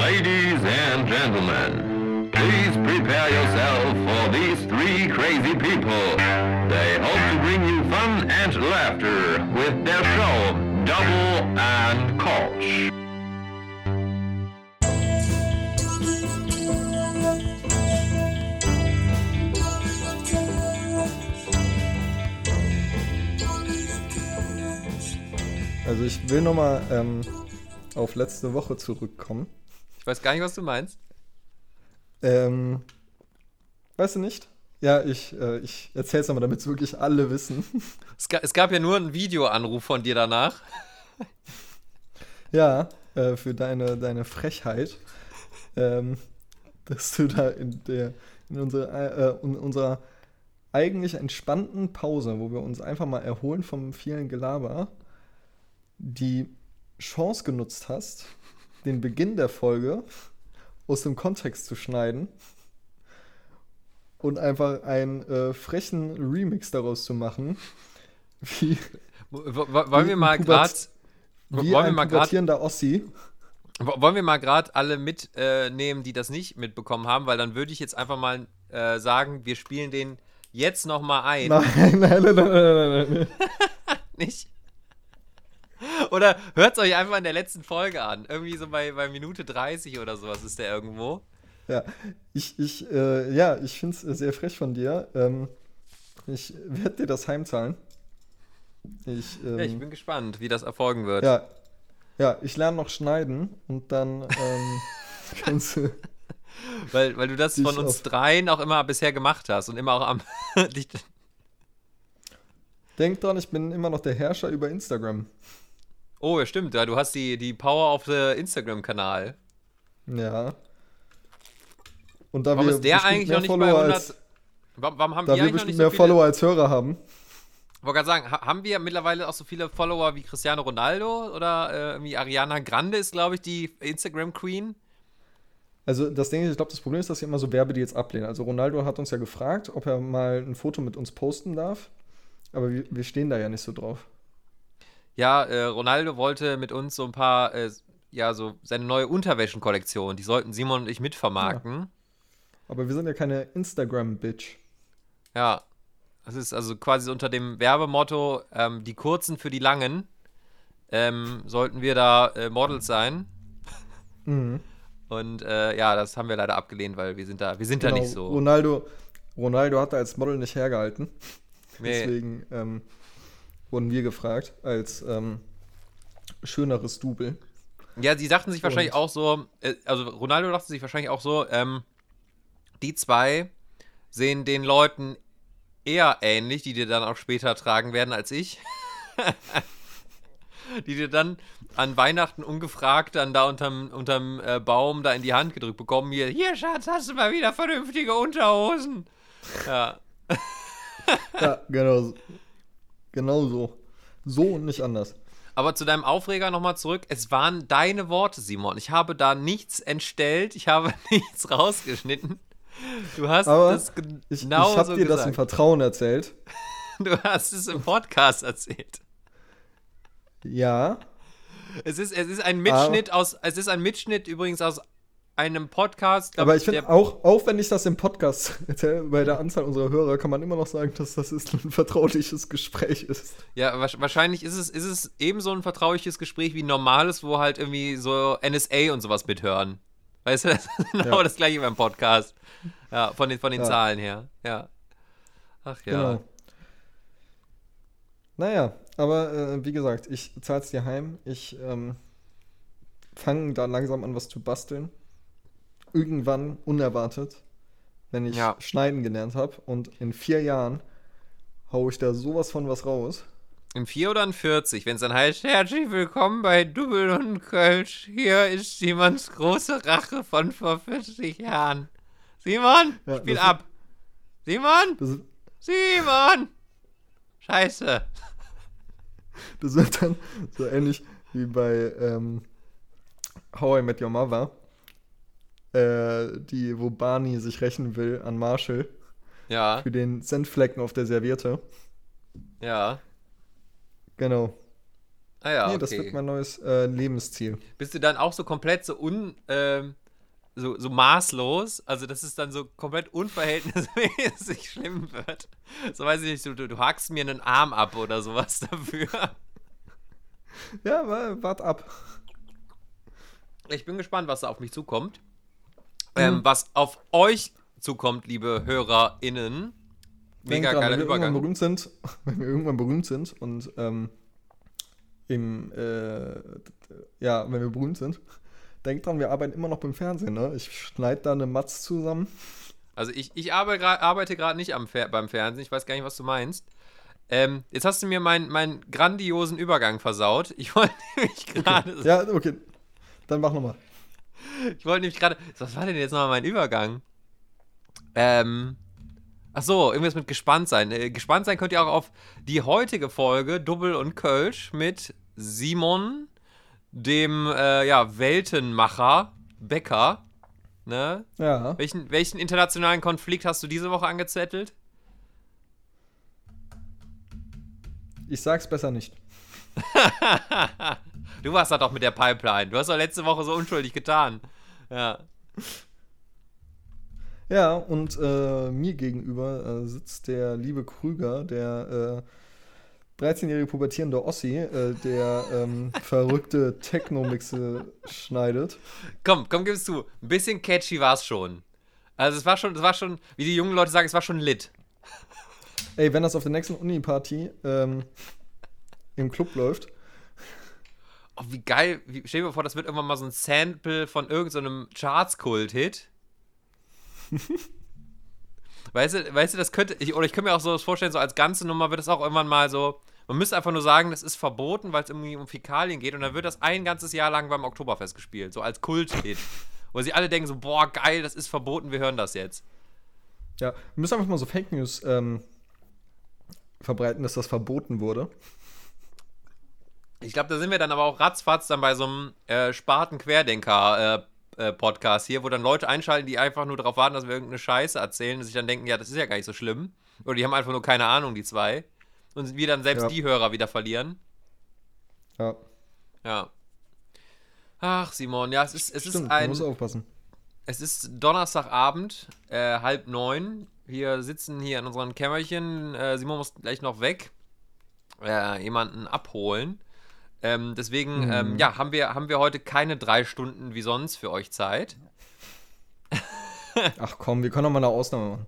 Ladies and gentlemen, please prepare yourself for these three crazy people. They hope to bring you fun and laughter with their show, Double and Koch. Also ich will nochmal ähm, auf letzte Woche zurückkommen. Ich weiß gar nicht, was du meinst. Ähm, weißt du nicht? Ja, ich, äh, ich erzähl's nochmal, damit es wirklich alle wissen. Es, ga, es, gab ja nur einen Videoanruf von dir danach. ja, äh, für deine, deine Frechheit, ähm, dass du da in der in unserer, äh, in unserer eigentlich entspannten Pause, wo wir uns einfach mal erholen vom vielen Gelaber, die Chance genutzt hast, den Beginn der Folge aus dem Kontext zu schneiden und einfach einen äh, frechen Remix daraus zu machen. Wie, wollen wir mal gerade wollen wir mal pubertierender Ossi. Wollen wir mal gerade alle mitnehmen, äh, die das nicht mitbekommen haben, weil dann würde ich jetzt einfach mal äh, sagen, wir spielen den jetzt noch mal ein. Nein, nein, nein, nein, nein, nein. nicht? Oder hört es euch einfach in der letzten Folge an. Irgendwie so bei, bei Minute 30 oder sowas ist der irgendwo. Ja, ich, ich, äh, ja, ich finde es sehr frech von dir. Ähm, ich werde dir das heimzahlen. Ich, ähm, ja, ich bin gespannt, wie das erfolgen wird. Ja, ja ich lerne noch schneiden und dann ähm, kannst du. Weil, weil du das von uns dreien auch immer bisher gemacht hast und immer auch am. Denk dran, ich bin immer noch der Herrscher über Instagram. Oh, ja, stimmt. Ja, du hast die, die Power auf der Instagram-Kanal. Ja. Und da warum wir ist der eigentlich noch nicht Follower bei 100? Als, warum, warum haben da wir, bestimmt mehr so Follower als Hörer haben. Ich wollte gerade sagen, haben wir mittlerweile auch so viele Follower wie Cristiano Ronaldo oder äh, irgendwie Ariana Grande ist, glaube ich, die Instagram-Queen? Also das Ding ist, ich glaube, das Problem ist, dass sie immer so Werbedeals ablehnen. Also Ronaldo hat uns ja gefragt, ob er mal ein Foto mit uns posten darf. Aber wir, wir stehen da ja nicht so drauf. Ja, äh, Ronaldo wollte mit uns so ein paar, äh, ja, so seine neue Unterwäschenkollektion, die sollten Simon und ich mitvermarkten. Ja. Aber wir sind ja keine Instagram-Bitch. Ja, das ist also quasi unter dem Werbemotto, ähm, die kurzen für die langen, ähm, sollten wir da äh, Models sein. Mhm. Und äh, ja, das haben wir leider abgelehnt, weil wir sind da, wir sind genau, da nicht so. Ronaldo, Ronaldo hat da als Model nicht hergehalten. Nee. Deswegen ähm, wurden wir gefragt als ähm, schöneres Double. Ja, sie dachten sich wahrscheinlich Und auch so, äh, also Ronaldo dachte sich wahrscheinlich auch so, ähm, die zwei sehen den Leuten eher ähnlich, die dir dann auch später tragen werden als ich. die dir dann an Weihnachten ungefragt dann da unterm, unterm äh, Baum da in die Hand gedrückt bekommen. Hier, hier, Schatz, hast du mal wieder vernünftige Unterhosen. Ja. ja, genau. Genau so. So und nicht anders. Aber zu deinem Aufreger nochmal zurück. Es waren deine Worte, Simon. Ich habe da nichts entstellt. Ich habe nichts rausgeschnitten. Du hast Aber das genau ich, ich habe so dir gesagt. das im Vertrauen erzählt. Du hast es im Podcast erzählt. Ja. Es ist, es ist ein Mitschnitt Aber aus, es ist ein Mitschnitt übrigens aus einem Podcast. Aber ich finde auch, auch wenn ich das im Podcast erzähle, bei der Anzahl unserer Hörer, kann man immer noch sagen, dass das ist ein vertrauliches Gespräch ist. Ja, wahrscheinlich ist es, ist es ebenso ein vertrauliches Gespräch wie ein normales, wo halt irgendwie so NSA und sowas mithören. Weißt du, das ist genau ja. das gleiche beim Podcast. Ja, von den, von den ja. Zahlen her. Ja. Ach ja. Genau. Naja, aber äh, wie gesagt, ich zahl's dir heim. Ich ähm, fange da langsam an, was zu basteln irgendwann unerwartet, wenn ich ja. schneiden gelernt habe und in vier Jahren haue ich da sowas von was raus. In vier oder in 40, wenn es dann heißt, herzlich willkommen bei Double und Kölsch. Hier ist Simons große Rache von vor 40 Jahren. Simon, ja, spiel ab. Simon? Simon! Scheiße. Das wird dann so ähnlich wie bei ähm, How I Met Your Mother äh, die, wo Barney sich rächen will an Marshall. Ja. Für den Senfflecken auf der Serviette. Ja. Genau. Ah ja, nee, okay. das wird mein neues äh, Lebensziel. Bist du dann auch so komplett so un... ähm, so, so maßlos, also dass es dann so komplett unverhältnismäßig schlimm wird. So weiß ich nicht, du, du, du hackst mir einen Arm ab oder sowas dafür. Ja, wa- wart ab. Ich bin gespannt, was da auf mich zukommt. Ähm, was auf euch zukommt, liebe HörerInnen. Denk Mega dran, geiler wenn wir irgendwann Übergang. berühmt sind, wenn wir irgendwann berühmt sind und ähm, im, äh, ja, wenn wir berühmt sind, denkt dran, wir arbeiten immer noch beim Fernsehen, ne? Ich schneide da eine Matz zusammen. Also ich, ich arbeite gerade nicht am Fer beim Fernsehen, ich weiß gar nicht, was du meinst. Ähm, jetzt hast du mir meinen meinen grandiosen Übergang versaut. Ich wollte nämlich gerade. Ja, okay. Dann mach nochmal. Ich wollte nämlich gerade. Was war denn jetzt nochmal mein Übergang? Ähm. Ach so, irgendwas mit gespannt sein. Äh, gespannt sein könnt ihr auch auf die heutige Folge Double und Kölsch mit Simon, dem äh, ja, Weltenmacher Becker. Ne? Ja. Welchen, welchen internationalen Konflikt hast du diese Woche angezettelt? Ich sag's besser nicht. Du warst da doch mit der Pipeline. Du hast doch letzte Woche so unschuldig getan. Ja. Ja, und äh, mir gegenüber äh, sitzt der liebe Krüger, der äh, 13-jährige pubertierende Ossi, äh, der ähm, verrückte Techno-Mixe schneidet. Komm, komm, gib's zu. Ein bisschen catchy war's schon. Also es war schon, es war schon, wie die jungen Leute sagen, es war schon lit. Ey, wenn das auf der nächsten Uni-Party ähm, im Club läuft, Oh, wie geil. Wie, stell dir mal vor, das wird irgendwann mal so ein Sample von irgendeinem Charts-Kult-Hit. weißt du, weißt du, das könnte, ich, oder ich könnte mir auch so das vorstellen, so als ganze Nummer wird es auch irgendwann mal so, man müsste einfach nur sagen, das ist verboten, weil es irgendwie um Fäkalien geht und dann wird das ein ganzes Jahr lang beim Oktoberfest gespielt, so als Kult-Hit. Wo sie alle denken so, boah, geil, das ist verboten, wir hören das jetzt. ja, wir müssen einfach mal so Fake News ähm, verbreiten, dass das verboten wurde. Ich glaube, da sind wir dann aber auch ratzfatz dann bei so einem äh, Spaten-Querdenker-Podcast hier, wo dann Leute einschalten, die einfach nur darauf warten, dass wir irgendeine Scheiße erzählen und sich dann denken, ja, das ist ja gar nicht so schlimm. Oder die haben einfach nur keine Ahnung, die zwei. Und wir dann selbst Ja. die Hörer wieder verlieren. Ja, Ja. Ach, Simon, ja, es ist, es stimmt, ist man ein. muss aufpassen. Es ist Donnerstagabend, äh, halb neun. Wir sitzen hier in unseren Kämmerchen. Äh, Simon muss gleich noch weg. Äh, jemanden abholen. Ähm, deswegen, Mhm. ähm, ja, haben wir, haben wir heute keine drei Stunden wie sonst für euch Zeit. Ach komm, wir können doch mal eine Ausnahme machen.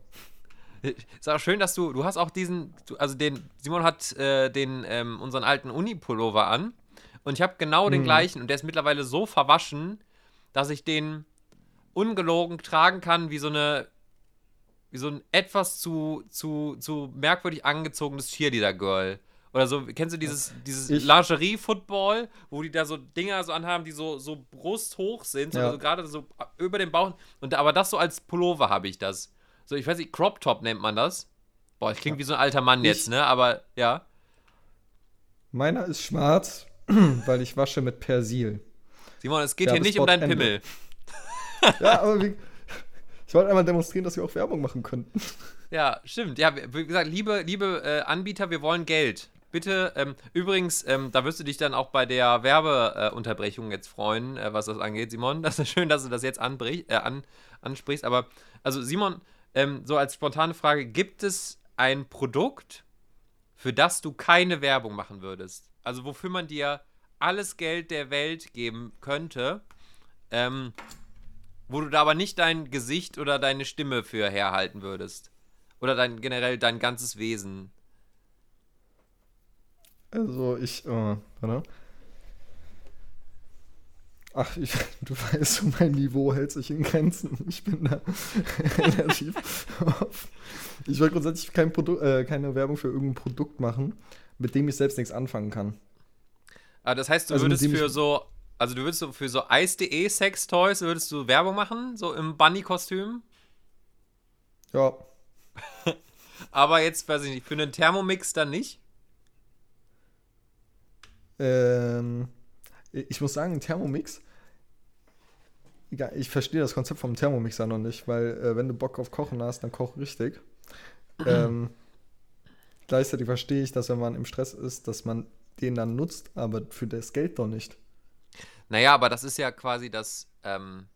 Ist auch schön, dass du, du hast auch diesen, also den, Simon hat äh, den, ähm, unseren alten Uni-Pullover an und ich habe genau den Mhm. gleichen und der ist mittlerweile so verwaschen, dass ich den ungelogen tragen kann wie so eine, wie so ein etwas zu, zu, zu merkwürdig angezogenes Cheerleader-Girl. Oder so, kennst du dieses, dieses Lingerie-Football, wo die da so Dinger so anhaben, die so, so brusthoch sind, Ja. so gerade so über dem Bauch. Und aber das so als Pullover habe ich das. So, ich weiß nicht, Crop Top nennt man das. Boah, ich klinge wie so ein alter Mann Ich- jetzt, ne? Aber ja. Meiner ist schwarz, weil ich wasche mit Persil. Simon, es geht Ja, hier nicht um deinen Ende. Pimmel. Ja, aber wie, ich wollte einmal demonstrieren, dass wir auch Werbung machen könnten. Ja, stimmt. Ja, wie gesagt, liebe, liebe äh, Anbieter, wir wollen Geld. Bitte, ähm, übrigens, ähm, da wirst du dich dann auch bei der Werbeunterbrechung äh, jetzt freuen, äh, was das angeht, Simon. Das ist schön, dass du das jetzt äh, an, ansprichst. Aber, also Simon, ähm, so als spontane Frage, gibt es ein Produkt, für das du keine Werbung machen würdest? Also wofür man dir alles Geld der Welt geben könnte, ähm, wo du da aber nicht dein Gesicht oder deine Stimme für herhalten würdest? Oder dein generell dein ganzes Wesen? Also ich, äh, warte. Ach, ich, du weißt, mein Niveau hält sich in Grenzen. Ich bin da relativ. Ich wollte grundsätzlich kein Produ äh, keine Werbung für irgendein Produkt machen, mit dem ich selbst nichts anfangen kann. Ah, das heißt, du Also würdest für so, also du würdest so für so Eis.de Sextoys, würdest du Werbung machen, so im Bunny-Kostüm? Ja, Aber jetzt, weiß ich nicht, für einen Thermomix dann nicht? Ähm, ich muss sagen, ein Thermomix, ich verstehe das Konzept vom Thermomixer noch nicht, weil äh, wenn du Bock auf Kochen hast, dann koch richtig. ähm, gleichzeitig verstehe ich, dass wenn man im Stress ist, dass man den dann nutzt, aber für das Geld doch nicht. Naja, aber das ist ja quasi das, ähm,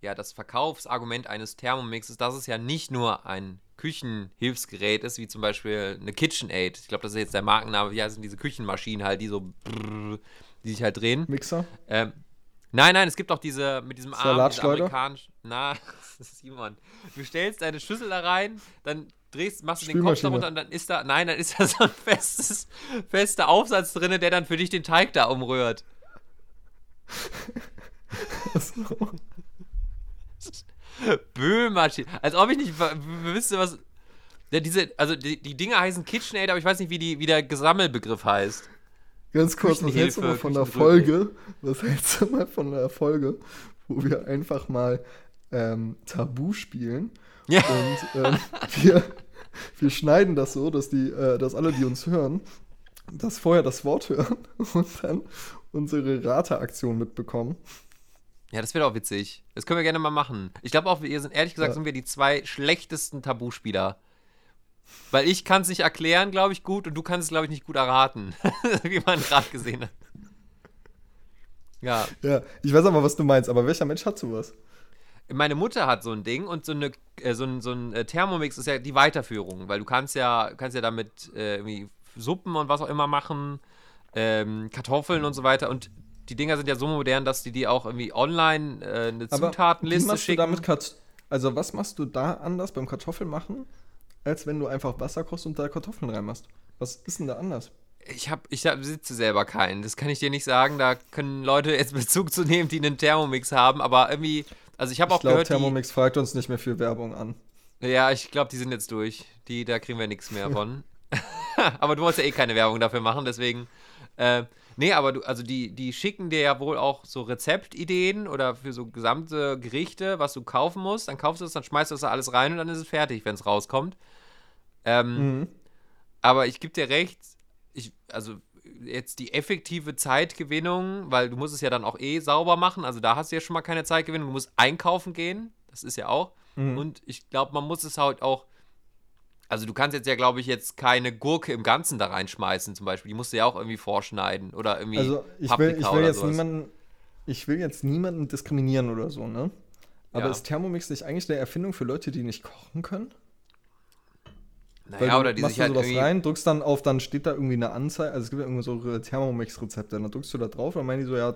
ja, das Verkaufsargument eines Thermomixes, dass es ja nicht nur ein Küchenhilfsgerät ist, wie zum Beispiel eine KitchenAid. Ich glaube, das ist jetzt der Markenname. Wie heißen diese Küchenmaschinen halt, die so, brrr, die sich halt drehen. Mixer? Ähm, nein, nein, es gibt auch diese mit diesem Arm, diese amerikanisch. Na, Simon, du stellst deine Schüssel da rein, dann drehst, machst du den Kopf Spülmaschine. darunter und dann ist da, nein, dann ist da so ein festes, fester Aufsatz drin, der dann für dich den Teig da umrührt. Achso. Böhlmaschine. Als ob ich nicht wüsste, was. Ja, diese, also die, die Dinger heißen KitchenAid, aber ich weiß nicht, wie, die, wie der Gesammelbegriff heißt. Ganz kurz, was hältst du mal von der. Folge? Was hältst du mal von der Folge, wo wir einfach mal ähm, Tabu spielen? Ja. Und ähm, wir, wir schneiden das so, dass die, äh, dass alle, die uns hören, das vorher das Wort hören und dann unsere Rateaktion mitbekommen. Ja, das wäre doch witzig. Das können wir gerne mal machen. Ich glaube auch, wir sind ehrlich gesagt, Ja. sind wir die zwei schlechtesten Tabuspieler. Weil ich kann es nicht erklären, glaube ich, gut, und du kannst es, glaube ich, nicht gut erraten. Wie man gerade gesehen hat. Ja, Ja, ich weiß aber, was du meinst, aber welcher Mensch hat sowas? meine Mutter hat so ein Ding und so, eine, äh, so ein, so ein äh, Thermomix ist ja die Weiterführung, weil du kannst ja, kannst ja damit äh, irgendwie Suppen und was auch immer machen, ähm, Kartoffeln und so weiter und die Dinger sind ja so modern, dass die die auch irgendwie online äh, eine Aber wie Zutatenliste du schicken. damit Kat also was machst du da anders beim Kartoffeln machen, als wenn du einfach Wasser kochst und da Kartoffeln reinmachst? Was ist denn da anders? Ich habe ich hab, besitze selber keinen. Das kann ich dir nicht sagen. Da können Leute jetzt Bezug zu nehmen, die einen Thermomix haben. Aber irgendwie, also ich habe auch glaube, gehört, Thermomix fragt uns nicht mehr viel Werbung an. die, ja, ich glaube, die sind jetzt durch. Die, da kriegen wir nichts mehr von. aber du wolltest ja eh keine Werbung dafür machen, deswegen. Äh, nee, aber du, also die, die schicken dir ja wohl auch so Rezeptideen oder für so gesamte Gerichte, was du kaufen musst. Dann kaufst du es, dann schmeißt du das da alles rein und dann ist es fertig, wenn es rauskommt. Ähm, Mhm. Aber ich gebe dir recht, ich, also jetzt die effektive Zeitgewinnung, weil du musst es ja dann auch eh sauber machen, also da hast du ja schon mal keine Zeitgewinnung, du musst einkaufen gehen, das ist ja auch. Mhm. Und ich glaube, man muss es halt auch, also du kannst jetzt ja, glaube ich, jetzt keine Gurke im Ganzen da reinschmeißen zum Beispiel, die musst du ja auch irgendwie vorschneiden oder irgendwie Also ich will, Paprika ich will oder jetzt sowas. niemanden, ich will jetzt niemanden diskriminieren oder so, ne? Aber Ja. ist Thermomix nicht eigentlich eine Erfindung für Leute, die nicht kochen können? Naja, oder die machst sich halt du sowas irgendwie, rein, drückst dann auf, dann steht da irgendwie eine Anzeige, also es gibt ja irgendwie so Thermomix-Rezepte, dann drückst du da drauf, dann meinen die so, ja,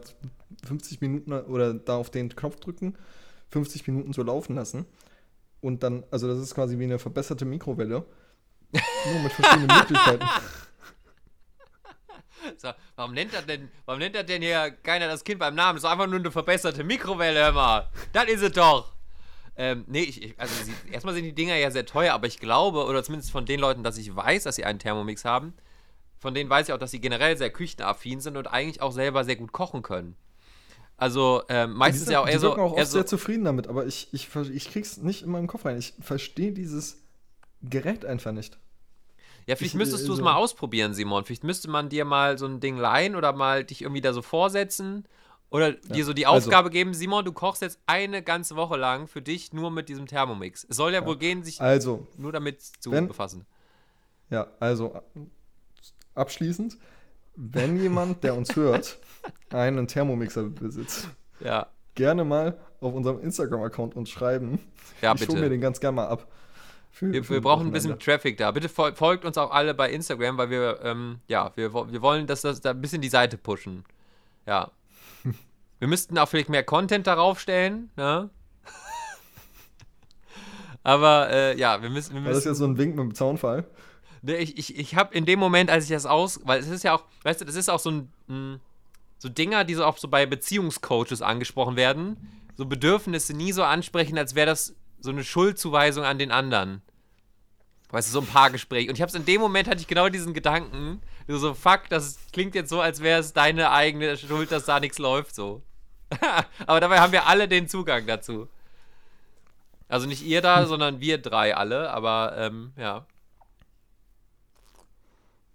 50 Minuten oder da auf den Knopf drücken, 50 Minuten so laufen lassen. Und dann, also das ist quasi wie eine verbesserte Mikrowelle. Nur mit verschiedenen Möglichkeiten. So, warum nennt er denn, warum nennt er denn hier keiner das Kind beim Namen? Das ist einfach nur eine verbesserte Mikrowelle, hör mal. Das ist es doch. Ähm, nee, ich, ich, also sie, erstmal sind die Dinger ja sehr teuer, aber ich glaube, oder zumindest von den Leuten, dass ich weiß, dass sie einen Thermomix haben, von denen weiß ich auch, dass sie generell sehr küchenaffin sind und eigentlich auch selber sehr gut kochen können. Also ähm, meistens die ja auch eher die so, wirken auch eher oft so sehr zufrieden damit, aber ich, ich, ich krieg's nicht in meinen Kopf rein. Ich verstehe dieses Gerät einfach nicht. Ja, vielleicht Ich- müsstest du es also- mal ausprobieren, Simon. Vielleicht müsste man dir mal so ein Ding leihen oder mal dich irgendwie da so vorsetzen oder dir so die also- Aufgabe geben, Simon, du kochst jetzt eine ganze Woche lang für dich nur mit diesem Thermomix. Es soll ja, wohl gehen, sich Also, nur damit zu wenn- befassen. ja, also abschließend, wenn jemand, der uns hört, einen Thermomixer besitzt, Ja, gerne mal auf unserem Instagram-Account uns schreiben. ja ich hole mir bitte. den ganz gerne mal ab. Für- Wir, für wir brauchen ein bisschen. Traffic da. Bitte fol folgt uns auch alle bei Instagram, weil wir, ähm, ja, wir, wir wollen, dass das da ein bisschen die Seite pushen. Ja. Wir müssten auch vielleicht mehr Content darauf stellen, ne? Aber äh, ja, wir müssen, wir War das müssen jetzt so ein Wink mit dem Zaunfall? Ne, ich, ich, ich habe in dem Moment, als ich das aus, weil es ist ja auch, weißt du, das ist auch so ein, mh, so Dinger, die so auch so bei Beziehungscoaches angesprochen werden, so Bedürfnisse nie so ansprechen, als wäre das so eine Schuldzuweisung an den anderen. Weißt du, so ein Paargespräch. Und ich habe es in dem Moment, hatte ich genau diesen Gedanken, so, so fuck, das klingt jetzt so, als wäre es deine eigene Schuld, dass da nichts läuft, so. Aber dabei haben wir alle den Zugang dazu. Also nicht ihr da, sondern wir drei alle, aber ähm, ja.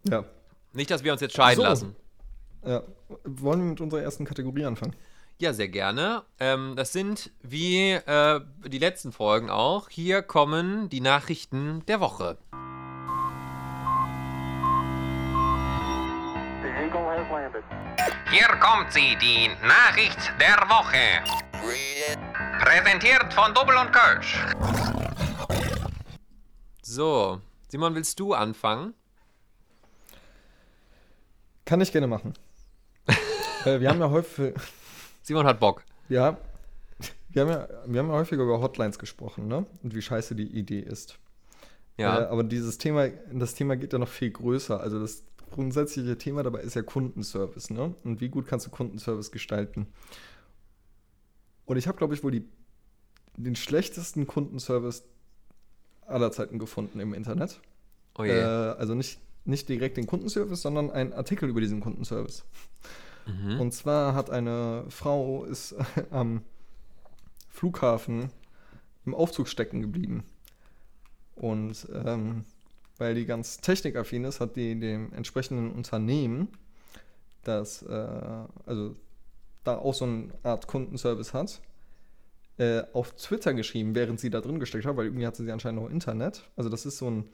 Ja. Nicht, dass wir uns jetzt scheiden So. lassen. ja. Wollen wir mit unserer ersten Kategorie anfangen? Ja, sehr gerne. Ähm, das sind wie äh, die letzten Folgen auch. Hier kommen die Nachrichten der Woche. Big kommt sie, die Nachricht der Woche. Präsentiert von Double und Kölsch. So, Simon, willst du anfangen? Kann ich gerne machen. Äh, wir haben ja häufig. Simon hat Bock. Ja. Wir haben ja, wir haben ja häufiger über Hotlines gesprochen, ne? Und wie scheiße die Idee ist. Ja. Äh, aber dieses Thema, das Thema geht ja noch viel größer. Also das grundsätzliche Thema dabei ist ja Kundenservice, ne? Und wie gut kannst du Kundenservice gestalten? Und ich habe, glaube ich, wohl die, den schlechtesten Kundenservice aller Zeiten gefunden im Internet. Oh je. Äh, also nicht, nicht direkt den Kundenservice, sondern ein Artikel über diesen Kundenservice. Mhm. Und zwar hat eine Frau ist am Flughafen im Aufzug stecken geblieben. Und ähm, weil die ganz technikaffin ist, hat die dem entsprechenden Unternehmen, das äh, also da auch so eine Art Kundenservice hat, äh, auf Twitter geschrieben, während sie da drin gesteckt hat, weil irgendwie hatte sie anscheinend noch Internet. Also das ist so ein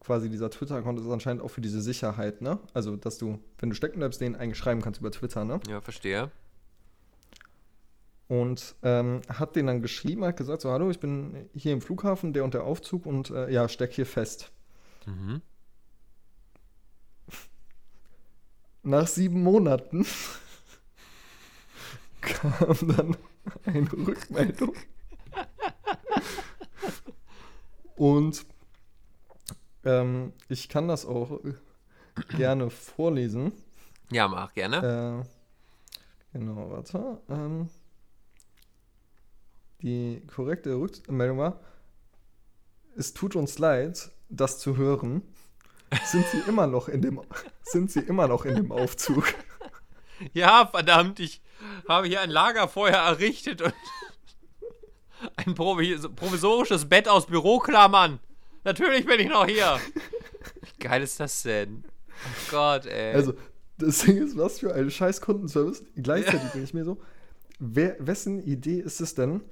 quasi dieser Twitter-Account ist anscheinend auch für diese Sicherheit, ne? Also, dass du, wenn du stecken bleibst, den eigentlich schreiben kannst über Twitter, ne? Ja, verstehe. Und ähm, hat den dann geschrieben, hat gesagt, so, hallo, ich bin hier im Flughafen, der und der Aufzug und äh, ja, steck hier fest. Mhm. Nach sieben Monaten kam dann eine Rückmeldung. Und ähm, ich kann das auch gerne vorlesen. Ja, mach gerne. Äh, genau, warte. Ähm, die korrekte Rückmeldung war, es tut uns leid, das zu hören. Sind sie immer noch in dem, sind sie immer noch in dem Aufzug? Ja, verdammt, ich habe hier ein Lagerfeuer errichtet und ein provis provisorisches Bett aus Büroklammern. Natürlich bin ich noch hier. Wie geil ist das denn? Oh Gott, ey. Also, das Ding ist, was für ein scheiß Kundenservice. Gleichzeitig denke ich mir so, wer, wessen Idee ist es denn?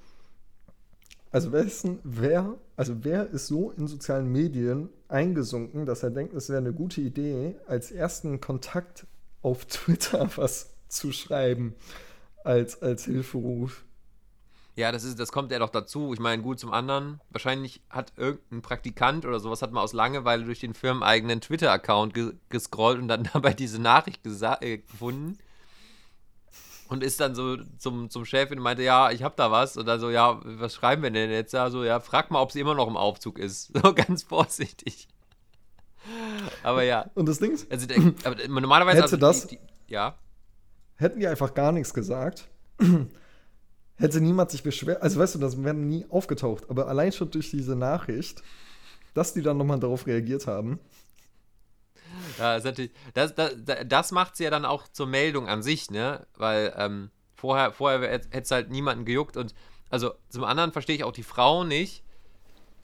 Also wessen, wer, also wer ist so in sozialen Medien eingesunken, dass er denkt, es wäre eine gute Idee, als ersten Kontakt auf Twitter was zu schreiben, als, als Hilferuf? Ja, das, ist, das kommt ja doch dazu. Ich meine, gut zum anderen. Wahrscheinlich hat irgendein Praktikant oder sowas hat mal aus Langeweile durch den firmeneigenen Twitter-Account ge gescrollt und dann dabei diese Nachricht äh, gefunden. Und ist dann so zum, zum Chef und meinte, ja, ich hab da was. Und dann so, ja, was schreiben wir denn jetzt? Ja, so, ja, frag mal, ob sie immer noch im Aufzug ist. So ganz vorsichtig. Aber ja. Und das Ding ist, Also, der, aber normalerweise. Hätte also, das- Die, die, ja. hätten die einfach gar nichts gesagt, hätte niemand sich beschwert. Also weißt du, das wäre nie aufgetaucht. Aber allein schon durch diese Nachricht, dass die dann nochmal darauf reagiert haben. Ja, natürlich, das, das, das macht sie ja dann auch zur Meldung an sich, ne? Weil ähm, vorher, vorher hätte es halt niemanden gejuckt und also zum anderen verstehe ich auch die Frau nicht.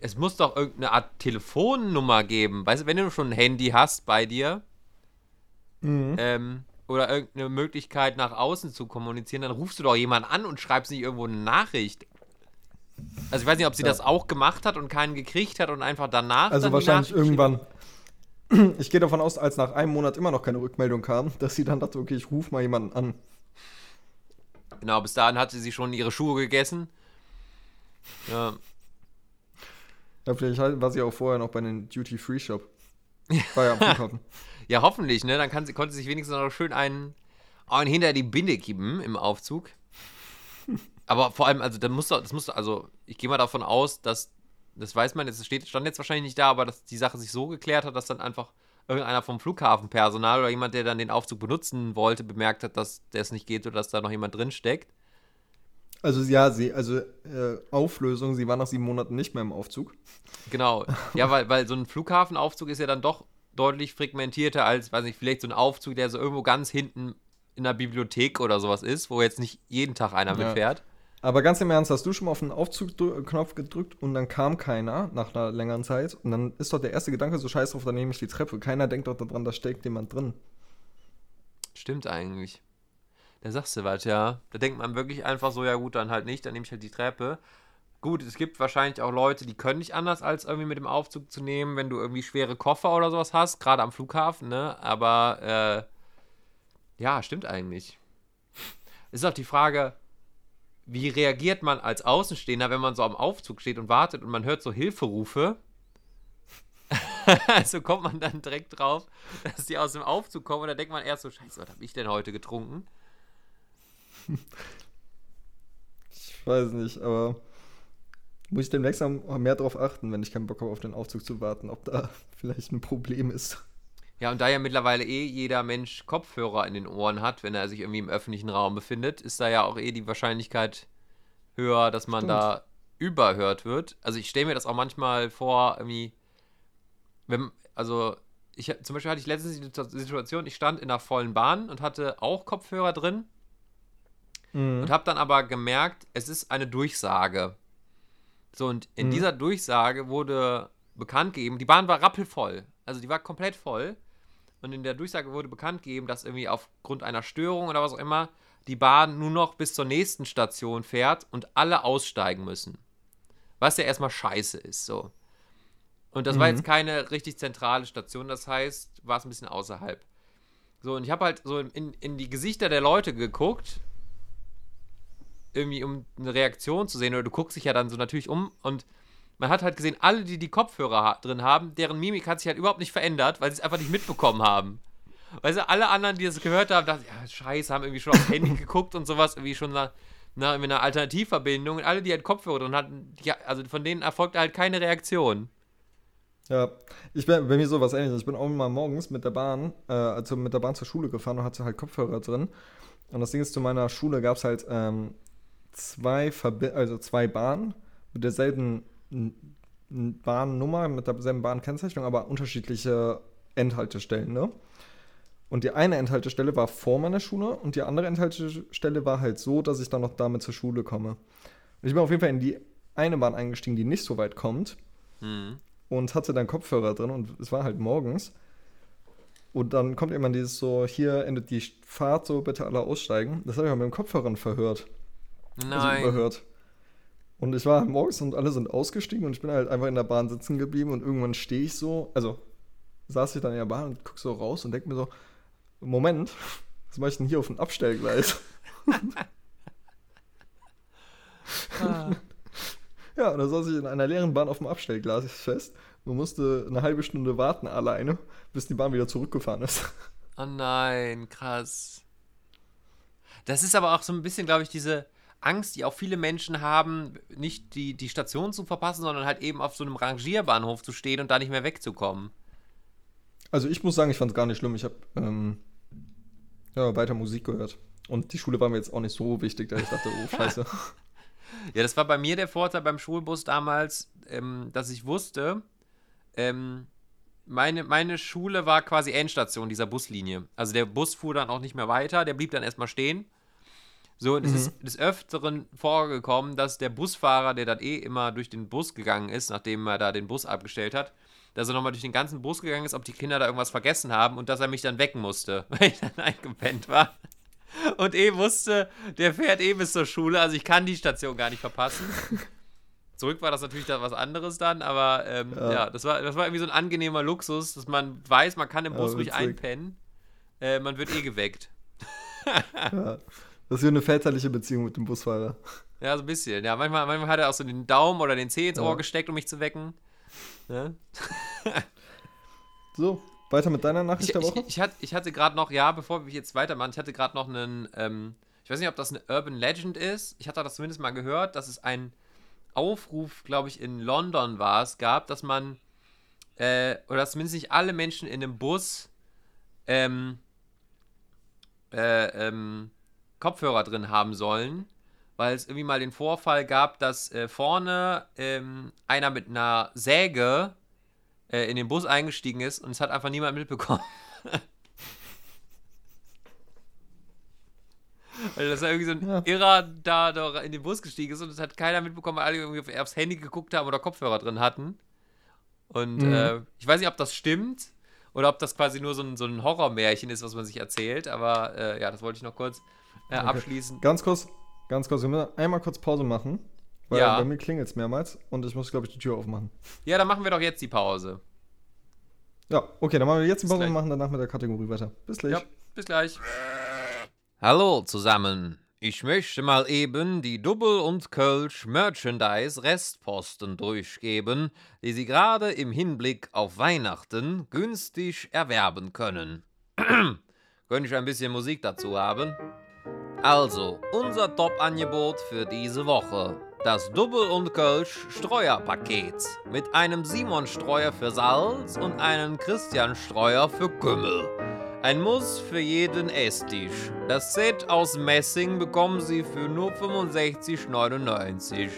Es muss doch irgendeine Art Telefonnummer geben. Weißt du, wenn du schon ein Handy hast bei dir ähm, oder irgendeine Möglichkeit nach außen zu kommunizieren, dann rufst du doch jemanden an und schreibst nicht irgendwo eine Nachricht. Also ich weiß nicht, ob sie Ja. das auch gemacht hat und keinen gekriegt hat und einfach danach. Also wahrscheinlich irgendwann. Ich gehe davon aus, als nach einem Monat immer noch keine Rückmeldung kam, dass sie dann dachte, okay, ich rufe mal jemanden an. Genau, bis dahin hatte sie schon ihre Schuhe gegessen. Ja, Ja, vielleicht war sie auch vorher noch bei einem Duty-Free-Shop. War ja am Flughafen. Ja hoffentlich, ne? Dann kann konnte sie sich wenigstens noch schön einen, einen hinter die Binde kippen im Aufzug. Aber vor allem, also, dann muss doch, das muss doch, also, ich gehe mal davon aus, dass, das weiß man, es steht, stand jetzt wahrscheinlich nicht da, aber dass die Sache sich so geklärt hat, dass dann einfach irgendeiner vom Flughafenpersonal oder jemand, der dann den Aufzug benutzen wollte, bemerkt hat, dass das nicht geht oder dass da noch jemand drin steckt. Also ja, sie, also äh, Auflösung, sie war nach sieben Monaten nicht mehr im Aufzug. Genau. Ja, weil, weil so ein Flughafenaufzug ist ja dann doch deutlich fragmentierter als, weiß nicht, vielleicht so ein Aufzug, der so irgendwo ganz hinten in der Bibliothek oder sowas ist, wo jetzt nicht jeden Tag einer Ja. mitfährt. Aber ganz im Ernst, hast du schon mal auf den Aufzugknopf gedrückt und dann kam keiner nach einer längeren Zeit und dann ist doch der erste Gedanke so scheiß drauf, dann nehme ich die Treppe. Keiner denkt doch daran, da steckt jemand drin. Stimmt eigentlich. Da sagst du was, ja. Da denkt man wirklich einfach so, ja gut, dann halt nicht, dann nehme ich halt die Treppe. Gut, es gibt wahrscheinlich auch Leute, die können nicht anders, als irgendwie mit dem Aufzug zu nehmen, wenn du irgendwie schwere Koffer oder sowas hast, gerade am Flughafen, ne? Aber Ja, stimmt eigentlich. Ist auch die Frage, wie reagiert man als Außenstehender, wenn man so am Aufzug steht und wartet und man hört so Hilferufe? also kommt man dann direkt drauf, dass die aus dem Aufzug kommen und dann denkt man erst so, scheiße, was habe ich denn heute getrunken? Ich weiß nicht, aber muss ich demnächst mehr darauf achten, wenn ich keinen Bock habe, auf den Aufzug zu warten, ob da vielleicht ein Problem ist. Ja, und da ja mittlerweile eh jeder Mensch Kopfhörer in den Ohren hat, wenn er sich irgendwie im öffentlichen Raum befindet, ist da ja auch eh die Wahrscheinlichkeit höher, dass man Stimmt. da überhört wird. Also ich stelle mir das auch manchmal vor, irgendwie, wenn, also ich zum Beispiel hatte ich letztens die Situation, ich stand in einer vollen Bahn und hatte auch Kopfhörer drin mhm. und habe dann aber gemerkt, es ist eine Durchsage. So, und in mhm. dieser Durchsage wurde bekannt gegeben, die Bahn war rappelvoll. Also die war komplett voll. Und in der Durchsage wurde bekannt gegeben, dass irgendwie aufgrund einer Störung oder was auch immer die Bahn nur noch bis zur nächsten Station fährt und alle aussteigen müssen. Was ja erstmal scheiße ist, so. Und das mhm. war jetzt keine richtig zentrale Station, das heißt, war es ein bisschen außerhalb. So, und ich habe halt so in, in die Gesichter der Leute geguckt, irgendwie um eine Reaktion zu sehen, oder du guckst dich ja dann so natürlich um und man hat halt gesehen, alle, die die Kopfhörer drin haben, deren Mimik hat sich halt überhaupt nicht verändert, weil sie es einfach nicht mitbekommen haben. Weißt du, alle anderen, die das gehört haben, dachten, ja, scheiße, haben irgendwie schon aufs Handy geguckt und sowas, irgendwie schon nach, nach einer Alternativverbindung. Und alle, die halt Kopfhörer drin hatten, die, also von denen erfolgte halt keine Reaktion. Ja, ich bin bei mir sowas ähnliches. Ich bin auch mal morgens mit der Bahn, äh, also mit der Bahn zur Schule gefahren und hatte halt Kopfhörer drin. Und das Ding ist, zu meiner Schule gab es halt ähm, zwei, Verbi also zwei Bahnen mit derselben Bahnnummer, mit derselben Bahnkennzeichnung, aber unterschiedliche Endhaltestellen, ne? Und die eine Endhaltestelle war vor meiner Schule und die andere Endhaltestelle war halt so, dass ich dann noch damit zur Schule komme. Und ich bin auf jeden Fall in die eine Bahn eingestiegen, die nicht so weit kommt. Mhm. Und hatte dann Kopfhörer drin und es war halt morgens. Und dann kommt immer dieses so, hier endet die Fahrt, so bitte alle aussteigen. Das habe ich auch mit dem Kopfhörern verhört. Also Nein. Also überhört. Und ich war morgens und alle sind ausgestiegen und ich bin halt einfach in der Bahn sitzen geblieben und irgendwann stehe ich so, also saß ich dann in der Bahn und guck so raus und denke mir so, Moment, was mache ich denn hier auf dem Abstellgleis? ah. Ja, da saß ich in einer leeren Bahn auf dem Abstellgleis fest und musste eine halbe Stunde warten alleine, bis die Bahn wieder zurückgefahren ist. Oh nein, krass. Das ist aber auch so ein bisschen, glaube ich, diese Angst, die auch viele Menschen haben, nicht die, die Station zu verpassen, sondern halt eben auf so einem Rangierbahnhof zu stehen und da nicht mehr wegzukommen. Also ich muss sagen, ich fand es gar nicht schlimm. Ich habe ähm, ja, weiter Musik gehört. Und die Schule war mir jetzt auch nicht so wichtig, da ich dachte, oh scheiße. ja, das war bei mir der Vorteil beim Schulbus damals, ähm, dass ich wusste, ähm, meine, meine Schule war quasi Endstation dieser Buslinie. Also der Bus fuhr dann auch nicht mehr weiter, der blieb dann erstmal stehen. So, und mhm. es ist des Öfteren vorgekommen, dass der Busfahrer, der dann eh immer durch den Bus gegangen ist, nachdem er da den Bus abgestellt hat, dass er nochmal durch den ganzen Bus gegangen ist, ob die Kinder da irgendwas vergessen haben und dass er mich dann wecken musste, weil ich dann eingepennt war. Und eh wusste, der fährt eh bis zur Schule, also ich kann die Station gar nicht verpassen. Zurück war das natürlich dann was anderes dann, aber ähm, ja. ja, das, war, das war irgendwie so ein angenehmer Luxus, dass man weiß, man kann im Bus ja, ruhig einpennen. Äh, man wird eh geweckt. ja. Das ist wie eine väterliche Beziehung mit dem Busfahrer. Ja, so ein bisschen. Ja, manchmal, manchmal hat er auch so den Daumen oder den Zeh ins Ohr gesteckt, um mich zu wecken. Ne? so, weiter mit deiner Nachricht ich, der Woche. Ich, ich, hatte, ich hatte gerade noch, ja, bevor wir jetzt weitermachen, ich hatte gerade noch einen, ähm, ich weiß nicht, ob das eine Urban Legend ist. Ich hatte das zumindest mal gehört, dass es einen Aufruf, glaube ich, in London war es, gab, dass man, äh, oder dass zumindest nicht alle Menschen in einem Bus, ähm, äh, ähm, Kopfhörer drin haben sollen, weil es irgendwie mal den Vorfall gab, dass äh, vorne ähm, einer mit einer Säge äh, in den Bus eingestiegen ist und es hat einfach niemand mitbekommen. Weil das irgendwie so ein ja. Irrer da, da, in den Bus gestiegen ist und es hat keiner mitbekommen, weil alle irgendwie aufs Handy geguckt haben oder Kopfhörer drin hatten. Und mhm. äh, ich weiß nicht, ob das stimmt oder ob das quasi nur so ein, so ein Horrormärchen ist, was man sich erzählt, aber äh, ja, das wollte ich noch kurz äh, okay. abschließen. Ganz kurz, ganz kurz, wir müssen einmal kurz Pause machen. Weil ja. bei mir klingelt es mehrmals und ich muss, glaube ich, die Tür aufmachen. Ja, dann machen wir doch jetzt die Pause. Ja, okay, dann machen wir jetzt die Pause und machen danach mit der Kategorie weiter. Bis gleich. Ja, bis gleich. Hallo zusammen. Ich möchte mal eben die Double und Kölsch Merchandise Restposten durchgeben, die Sie gerade im Hinblick auf Weihnachten günstig erwerben können. Könnte ich ein bisschen Musik dazu haben? Also, unser Top-Angebot für diese Woche. Das Double und Kölsch Streuerpaket mit einem Simon-Streuer für Salz und einem Christian-Streuer für Kümmel. Ein Muss für jeden Esstisch. Das Set aus Messing bekommen Sie für nur 65,99.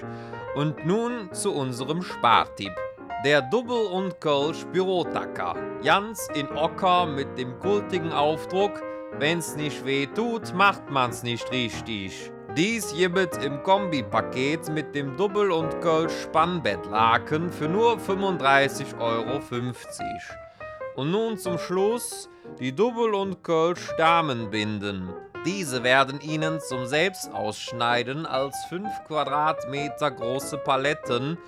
Und nun zu unserem Spartipp. Der Double und Kölsch Bürotacker. Ganz in Ocker mit dem kultigen Aufdruck Wenn's nicht weh tut, macht man's nicht richtig. Dies gibt im Kombipaket mit dem Double und Kölsch Spannbettlaken für nur 35,50 Euro. Und nun zum Schluss die Double und Kölsch Damenbinden. Diese werden Ihnen zum Selbstausschneiden als 5 Quadratmeter große Paletten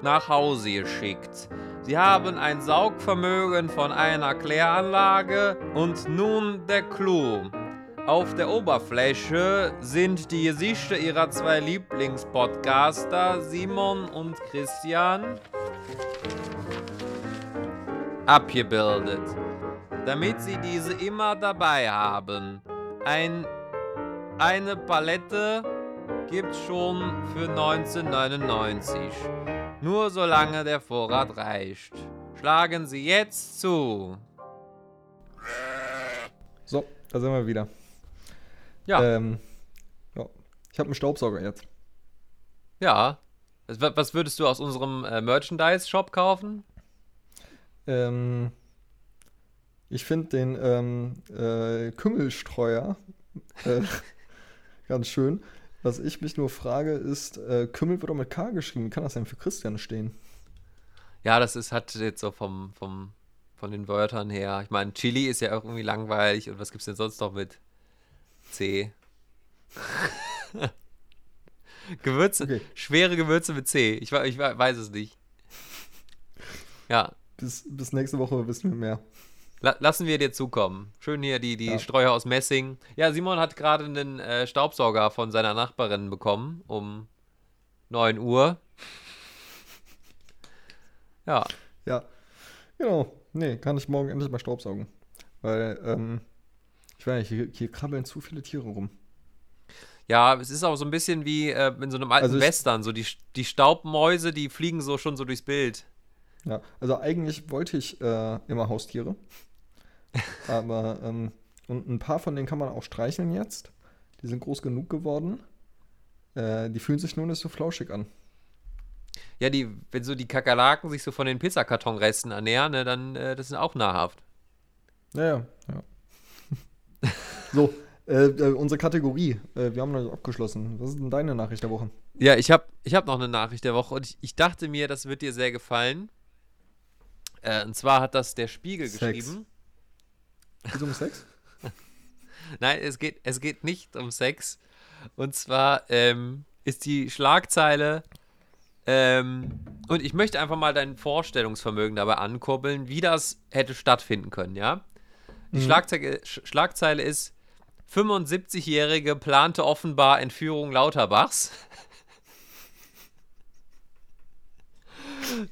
nach Hause geschickt. Sie haben ein Saugvermögen von einer Kläranlage und nun der Clou. Auf der Oberfläche sind die Gesichter ihrer zwei Lieblingspodcaster Simon und Christian abgebildet, damit sie diese immer dabei haben. Ein, eine Palette gibt's schon für 1999. Nur solange der Vorrat reicht. Schlagen Sie jetzt zu. So, da sind wir wieder. Ja, Ähm, ja. Ich habe einen Staubsauger jetzt. ja. Was- würdest du aus unserem äh, Merchandise-Shop kaufen? Ähm, ich finde den ähm, äh, Kümmelstreuer äh, ganz schön. Was ich mich nur frage, ist, äh, Kümmel wird doch mit K geschrieben. Wie kann das denn für Christian stehen? Ja, das ist hat jetzt so vom, vom, von den Wörtern her. Ich meine, Chili ist ja irgendwie langweilig und was gibt's denn sonst noch mit C? Gewürze, Okay. schwere Gewürze mit C. Ich, ich we- weiß es nicht. Ja, Bis, bis nächste Woche wissen wir mehr. La lassen wir dir zukommen. Schön hier die, die Ja. Streuer aus Messing. Ja, Simon hat gerade einen äh, Staubsauger von seiner Nachbarin bekommen um 9 Uhr. Ja, Ja, genau. Nee, kann ich morgen endlich mal Staubsaugen. Weil, ähm, ich weiß nicht, hier, hier krabbeln zu viele Tiere rum. Ja, es ist auch so ein bisschen wie äh, in so einem alten Also ich- Western. So die, die Staubmäuse, die fliegen so schon so durchs Bild. Ja, also eigentlich wollte ich äh, immer Haustiere. Aber, ähm, und ein paar von denen kann man auch streicheln jetzt. Die sind groß genug geworden. Äh, die fühlen sich nur nicht so flauschig an. Ja, die, wenn so die Kakerlaken sich so von den Pizzakartonresten ernähren, ne, dann äh, das ist auch nahrhaft. Ja, ja, ja. so, äh, äh, unsere Kategorie. Äh, wir haben noch nicht abgeschlossen. Was ist denn deine Nachricht der Woche? Ja, ich habe ich hab noch eine Nachricht der Woche und ich, ich dachte mir, das wird dir sehr gefallen. Äh, und zwar hat das der Spiegel Sex. geschrieben. Geht um Sex? Nein, es geht, es geht nicht um Sex. Und zwar ähm, ist die Schlagzeile. Ähm, und ich möchte einfach mal dein Vorstellungsvermögen dabei ankurbeln, wie das hätte stattfinden können, ja? Die Mhm. Schlagzeile, Sch- Schlagzeile ist: 75-Jährige plante offenbar Entführung Lauterbachs.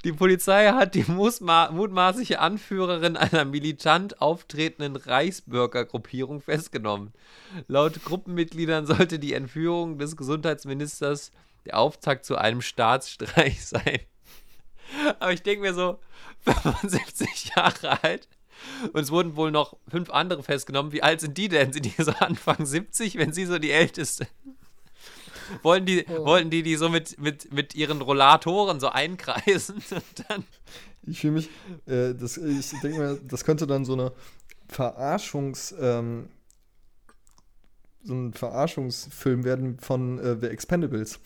Die Polizei hat die mutmaßliche Anführerin einer militant auftretenden Reichsbürgergruppierung festgenommen. Laut Gruppenmitgliedern sollte die Entführung des Gesundheitsministers der Auftakt zu einem Staatsstreich sein. Aber ich denke mir so, 75 Jahre alt. Und es wurden wohl noch fünf andere festgenommen. Wie alt sind die denn? Sind die so Anfang 70, wenn sie so die älteste? Wollten die, Oh. wollten die die so mit, mit, mit ihren Rollatoren so einkreisen und dann Ich fühle mich, äh, das, ich denke mir, das könnte dann so eine Verarschungs, ähm, so ein Verarschungsfilm werden von äh, The Expendables.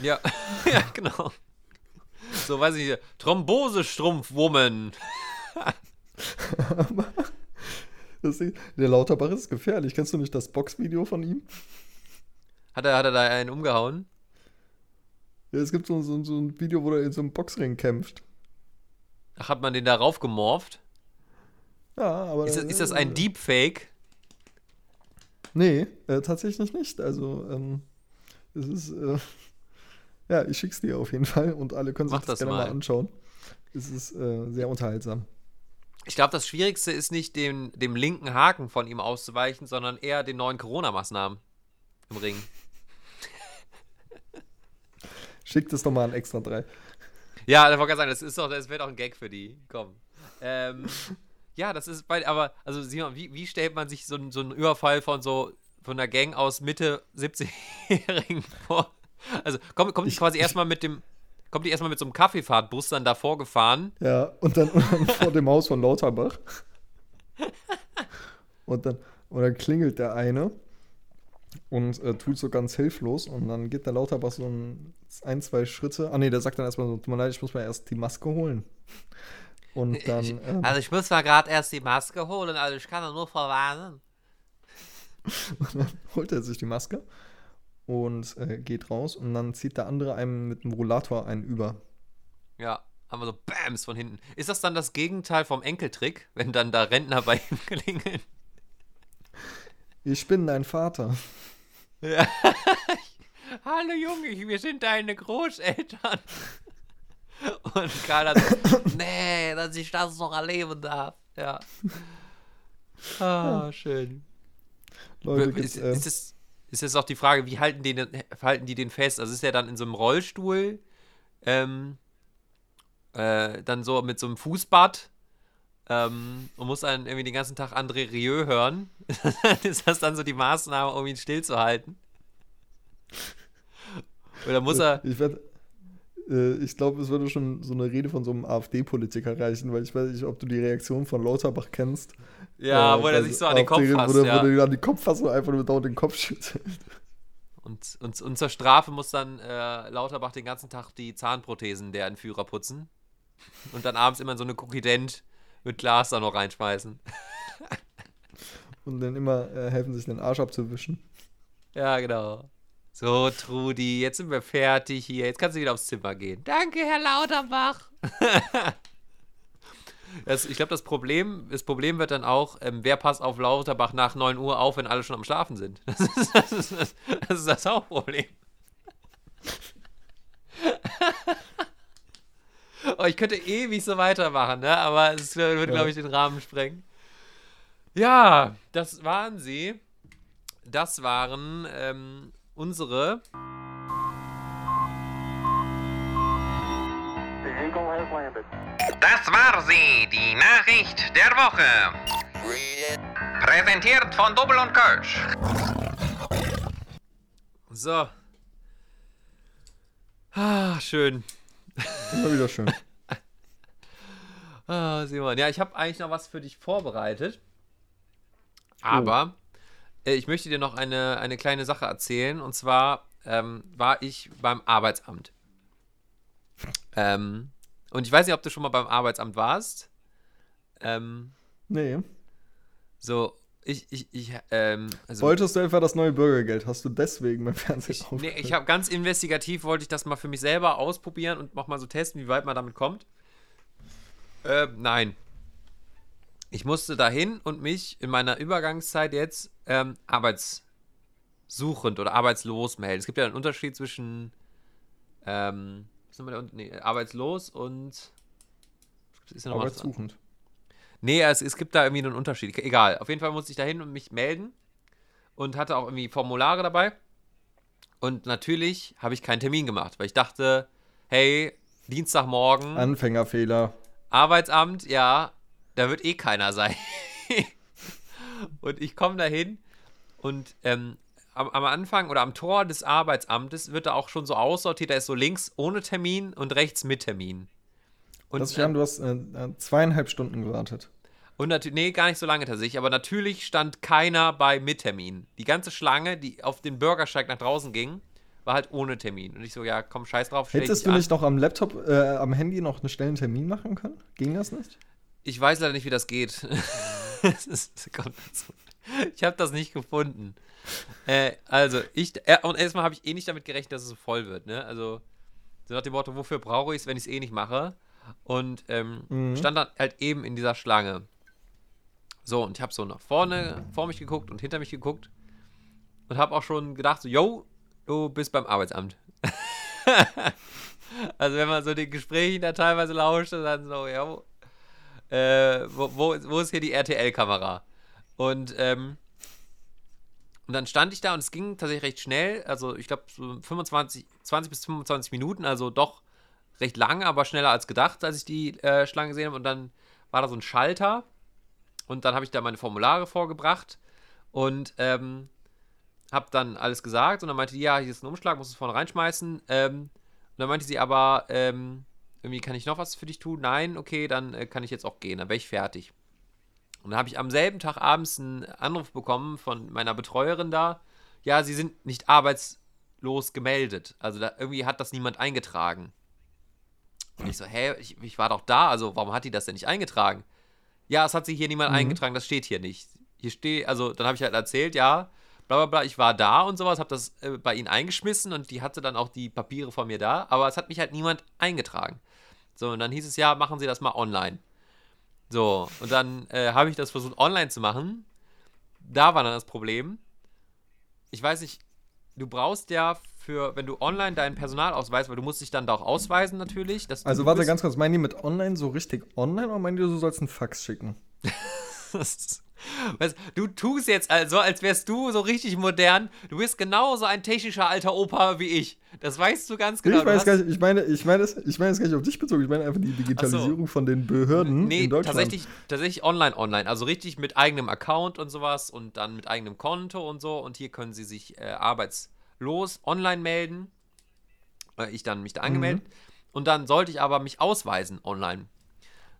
Ja, ja, genau. So, weiß ich nicht, Thrombosestrumpfwoman. Der Lauterbach ist gefährlich. Kennst du nicht das Boxvideo von ihm? Hat er, hat er da einen umgehauen? Ja, es gibt so, so, so ein Video, wo er in so einem Boxring kämpft. Ach, hat man den da raufgemorft? Ja, aber. Ist das, ist das ein Deepfake? Nee, äh, tatsächlich nicht. Also, ähm, es ist. Äh, ja, ich schick's dir auf jeden Fall und alle können sich Mach das, das gerne mal. mal. anschauen. Es ist äh, sehr unterhaltsam. Ich glaube, das Schwierigste ist nicht, dem, dem linken Haken von ihm auszuweichen, sondern eher den neuen Corona-Maßnahmen im Ring. Schickt es doch mal an extra 3. Ja, da wollte ich sagen, das ist doch, das wäre doch ein Gag für die. Komm. Ähm, ja, das ist bei, aber, also Simon, wie, wie stellt man sich so, einen- so einen Überfall von so, von einer Gang aus Mitte 70-Jährigen vor? Also, kommt, kommt die Ich- quasi ich- erstmal mit dem, kommt die erstmal mit so einem Kaffeefahrtbus dann davor gefahren? Ja, und dann, und dann vor dem Haus von Lauterbach. Und dann, und dann klingelt der eine und äh, tut so ganz hilflos. Und dann geht der Lauterbach so ein, ein zwei Schritte. Ah, nee, der sagt dann erstmal so: Tut mir leid, ich muss mir erst die Maske holen. Und dann. Ähm, also, ich muss mal gerade erst die Maske holen, also ich kann nur verwarnen. holt er sich die Maske und äh, geht raus. Und dann zieht der andere einem mit dem Rollator einen über. Ja, haben wir so Bams von hinten. Ist das dann das Gegenteil vom Enkeltrick, wenn dann da Rentner bei ihm klingeln? Ich bin dein Vater. Ja. Hallo Junge, wir sind deine Großeltern. Und Karl hat so, nee, dass ich das noch erleben darf. Ja. Ah, schön. Leute, ist, äh, ist, es, ist es auch die Frage, wie halten die, den, halten die den fest? Also ist er dann in so einem Rollstuhl, ähm, äh, dann so mit so einem Fußbad ähm, und muss dann irgendwie den ganzen Tag André Rieu hören? ist das dann so die Maßnahme, um ihn stillzuhalten? Oder muss er. Ich werde. Äh, ich glaube, es würde schon so eine Rede von so einem AfD-Politiker reichen, weil ich weiß nicht, ob du die Reaktion von Lauterbach kennst. Ja, Äh, wo er bei sich so an den Kopf fasst. Wo ja. wo der an die Kopffassung einfach nur dauernd den Kopf schüttelt. Und, und, und zur Strafe muss dann äh, Lauterbach den ganzen Tag die Zahnprothesen der Entführer putzen. Und dann abends immer so eine Cookie Dent mit Glas da noch reinschmeißen. Und dann immer äh, helfen, sich den Arsch abzuwischen. Ja, genau. So, Trudi, jetzt sind wir fertig hier. Jetzt kannst du wieder aufs Zimmer gehen. Danke, Herr Lauterbach. das, ich glaube, das Problem, das Problem wird dann auch, ähm, wer passt auf Lauterbach nach 9 Uhr auf, wenn alle schon am Schlafen sind. Das ist das, ist das, das, ist das Hauptproblem. Oh, ich könnte ewig so weitermachen, ne? aber es würde, Ja. glaube ich, den Rahmen sprengen. Ja, das waren sie. Das waren ähm, unsere. Das war sie, die Nachricht der Woche. Präsentiert von Double und Kölsch. So. Ah, schön. Immer wieder schön. Ah, Simon. Ja, ich habe eigentlich noch was für dich vorbereitet. Aber äh, ich möchte dir noch eine, eine kleine Sache erzählen. Und zwar ähm, war ich beim Arbeitsamt. Ähm, und ich weiß nicht, ob du schon mal beim Arbeitsamt warst. Ähm, Nee. so, ich, ich, ich, ähm, also. Wolltest du etwa das neue Bürgergeld? Hast du deswegen beim Fernsehen Ich, nee, ich habe ganz investigativ wollte ich das mal für mich selber ausprobieren und noch mal so testen, wie weit man damit kommt. Äh, nein. Ich musste dahin und mich in meiner Übergangszeit jetzt ähm, arbeitssuchend oder arbeitslos melden. Es gibt ja einen Unterschied zwischen ähm, was der Un- nee, arbeitslos und ist ja noch was? Arbeitssuchend. Nee, es, es gibt da irgendwie einen Unterschied. Egal. Auf jeden Fall musste ich da hin und mich melden und hatte auch irgendwie Formulare dabei. Und natürlich habe ich keinen Termin gemacht, weil ich dachte, hey, Dienstagmorgen, Anfängerfehler. Arbeitsamt, ja, da wird eh keiner sein. und ich komme da hin und ähm, am, am Anfang oder am Tor des Arbeitsamtes wird da auch schon so aussortiert, da ist so links ohne Termin und rechts mit Termin. Und, Das heißt, du hast äh, äh, zweieinhalb Stunden gewartet. Und natürlich, nee, gar nicht so lange tatsächlich, aber natürlich stand keiner bei mit Termin. Die ganze Schlange, die auf den Bürgersteig nach draußen ging, war halt ohne Termin. Und ich so, ja, komm, scheiß drauf, Hättest du nicht noch am Laptop, äh, am Handy noch einen schnellen Termin machen können? Ging das nicht? Ich weiß leider nicht, wie das geht. Ich habe das nicht gefunden. Äh, also, ich, äh, und erstmal habe ich eh nicht damit gerechnet, dass es so voll wird, ne? Also, so nach dem Motto, wofür brauche ich es, wenn ich es eh nicht mache? Und ähm, Mhm. stand dann halt eben in dieser Schlange. So, und ich habe so nach vorne, vor mich geguckt und hinter mich geguckt und habe auch schon gedacht, so, yo, du bist beim Arbeitsamt. also wenn man so den Gesprächen da teilweise lauscht, dann so, yo, äh, wo, wo, wo ist hier die RTL-Kamera? Und, ähm, und dann stand ich da und es ging tatsächlich recht schnell, also ich glaube so 25, 20 bis 25 Minuten, also doch recht lang, aber schneller als gedacht, als ich die äh, Schlange gesehen habe. Und dann war da so ein Schalter und dann habe ich da meine Formulare vorgebracht und ähm, habe dann alles gesagt und dann meinte die, ja, hier ist ein Umschlag, muss es vorne reinschmeißen. Ähm, und dann meinte sie aber, ähm, irgendwie kann ich noch was für dich tun? Nein, okay, dann äh, kann ich jetzt auch gehen, dann wäre ich fertig. Und dann habe ich am selben Tag abends einen Anruf bekommen von meiner Betreuerin da. Ja, sie sind nicht arbeitslos gemeldet. Also da, irgendwie hat das niemand eingetragen. Und ich so, hä, ich, ich war doch da, also warum hat die das denn nicht eingetragen? Ja, es hat sich hier niemand mhm. eingetragen, das steht hier nicht. Hier steht, also dann habe ich halt erzählt, ja, bla bla bla, ich war da und sowas, habe das äh, bei ihnen eingeschmissen und die hatte dann auch die Papiere von mir da, aber es hat mich halt niemand eingetragen. So, und dann hieß es ja, machen Sie das mal online. So, und dann äh, habe ich das versucht online zu machen. Da war dann das Problem. Ich weiß nicht, du brauchst ja für, wenn du online deinen Personalausweis, weil du musst dich dann da auch ausweisen natürlich. also warte ganz kurz, meinen die mit online so richtig online oder meinen die, du sollst einen Fax schicken? Weißt, du tust jetzt also, als wärst du so richtig modern. Du bist genauso ein technischer alter Opa wie ich. Das weißt du ganz genau. Ich weiß gar nicht, ich meine, ich meine es, ich meine es gar nicht auf dich bezogen. Ich meine einfach die Digitalisierung so. von den Behörden nee, in Deutschland. Tatsächlich, tatsächlich online, online. Also richtig mit eigenem Account und sowas und dann mit eigenem Konto und so. Und hier können sie sich äh, arbeitslos online melden. Ich dann mich da angemeldet. Mhm. Und dann sollte ich aber mich ausweisen online.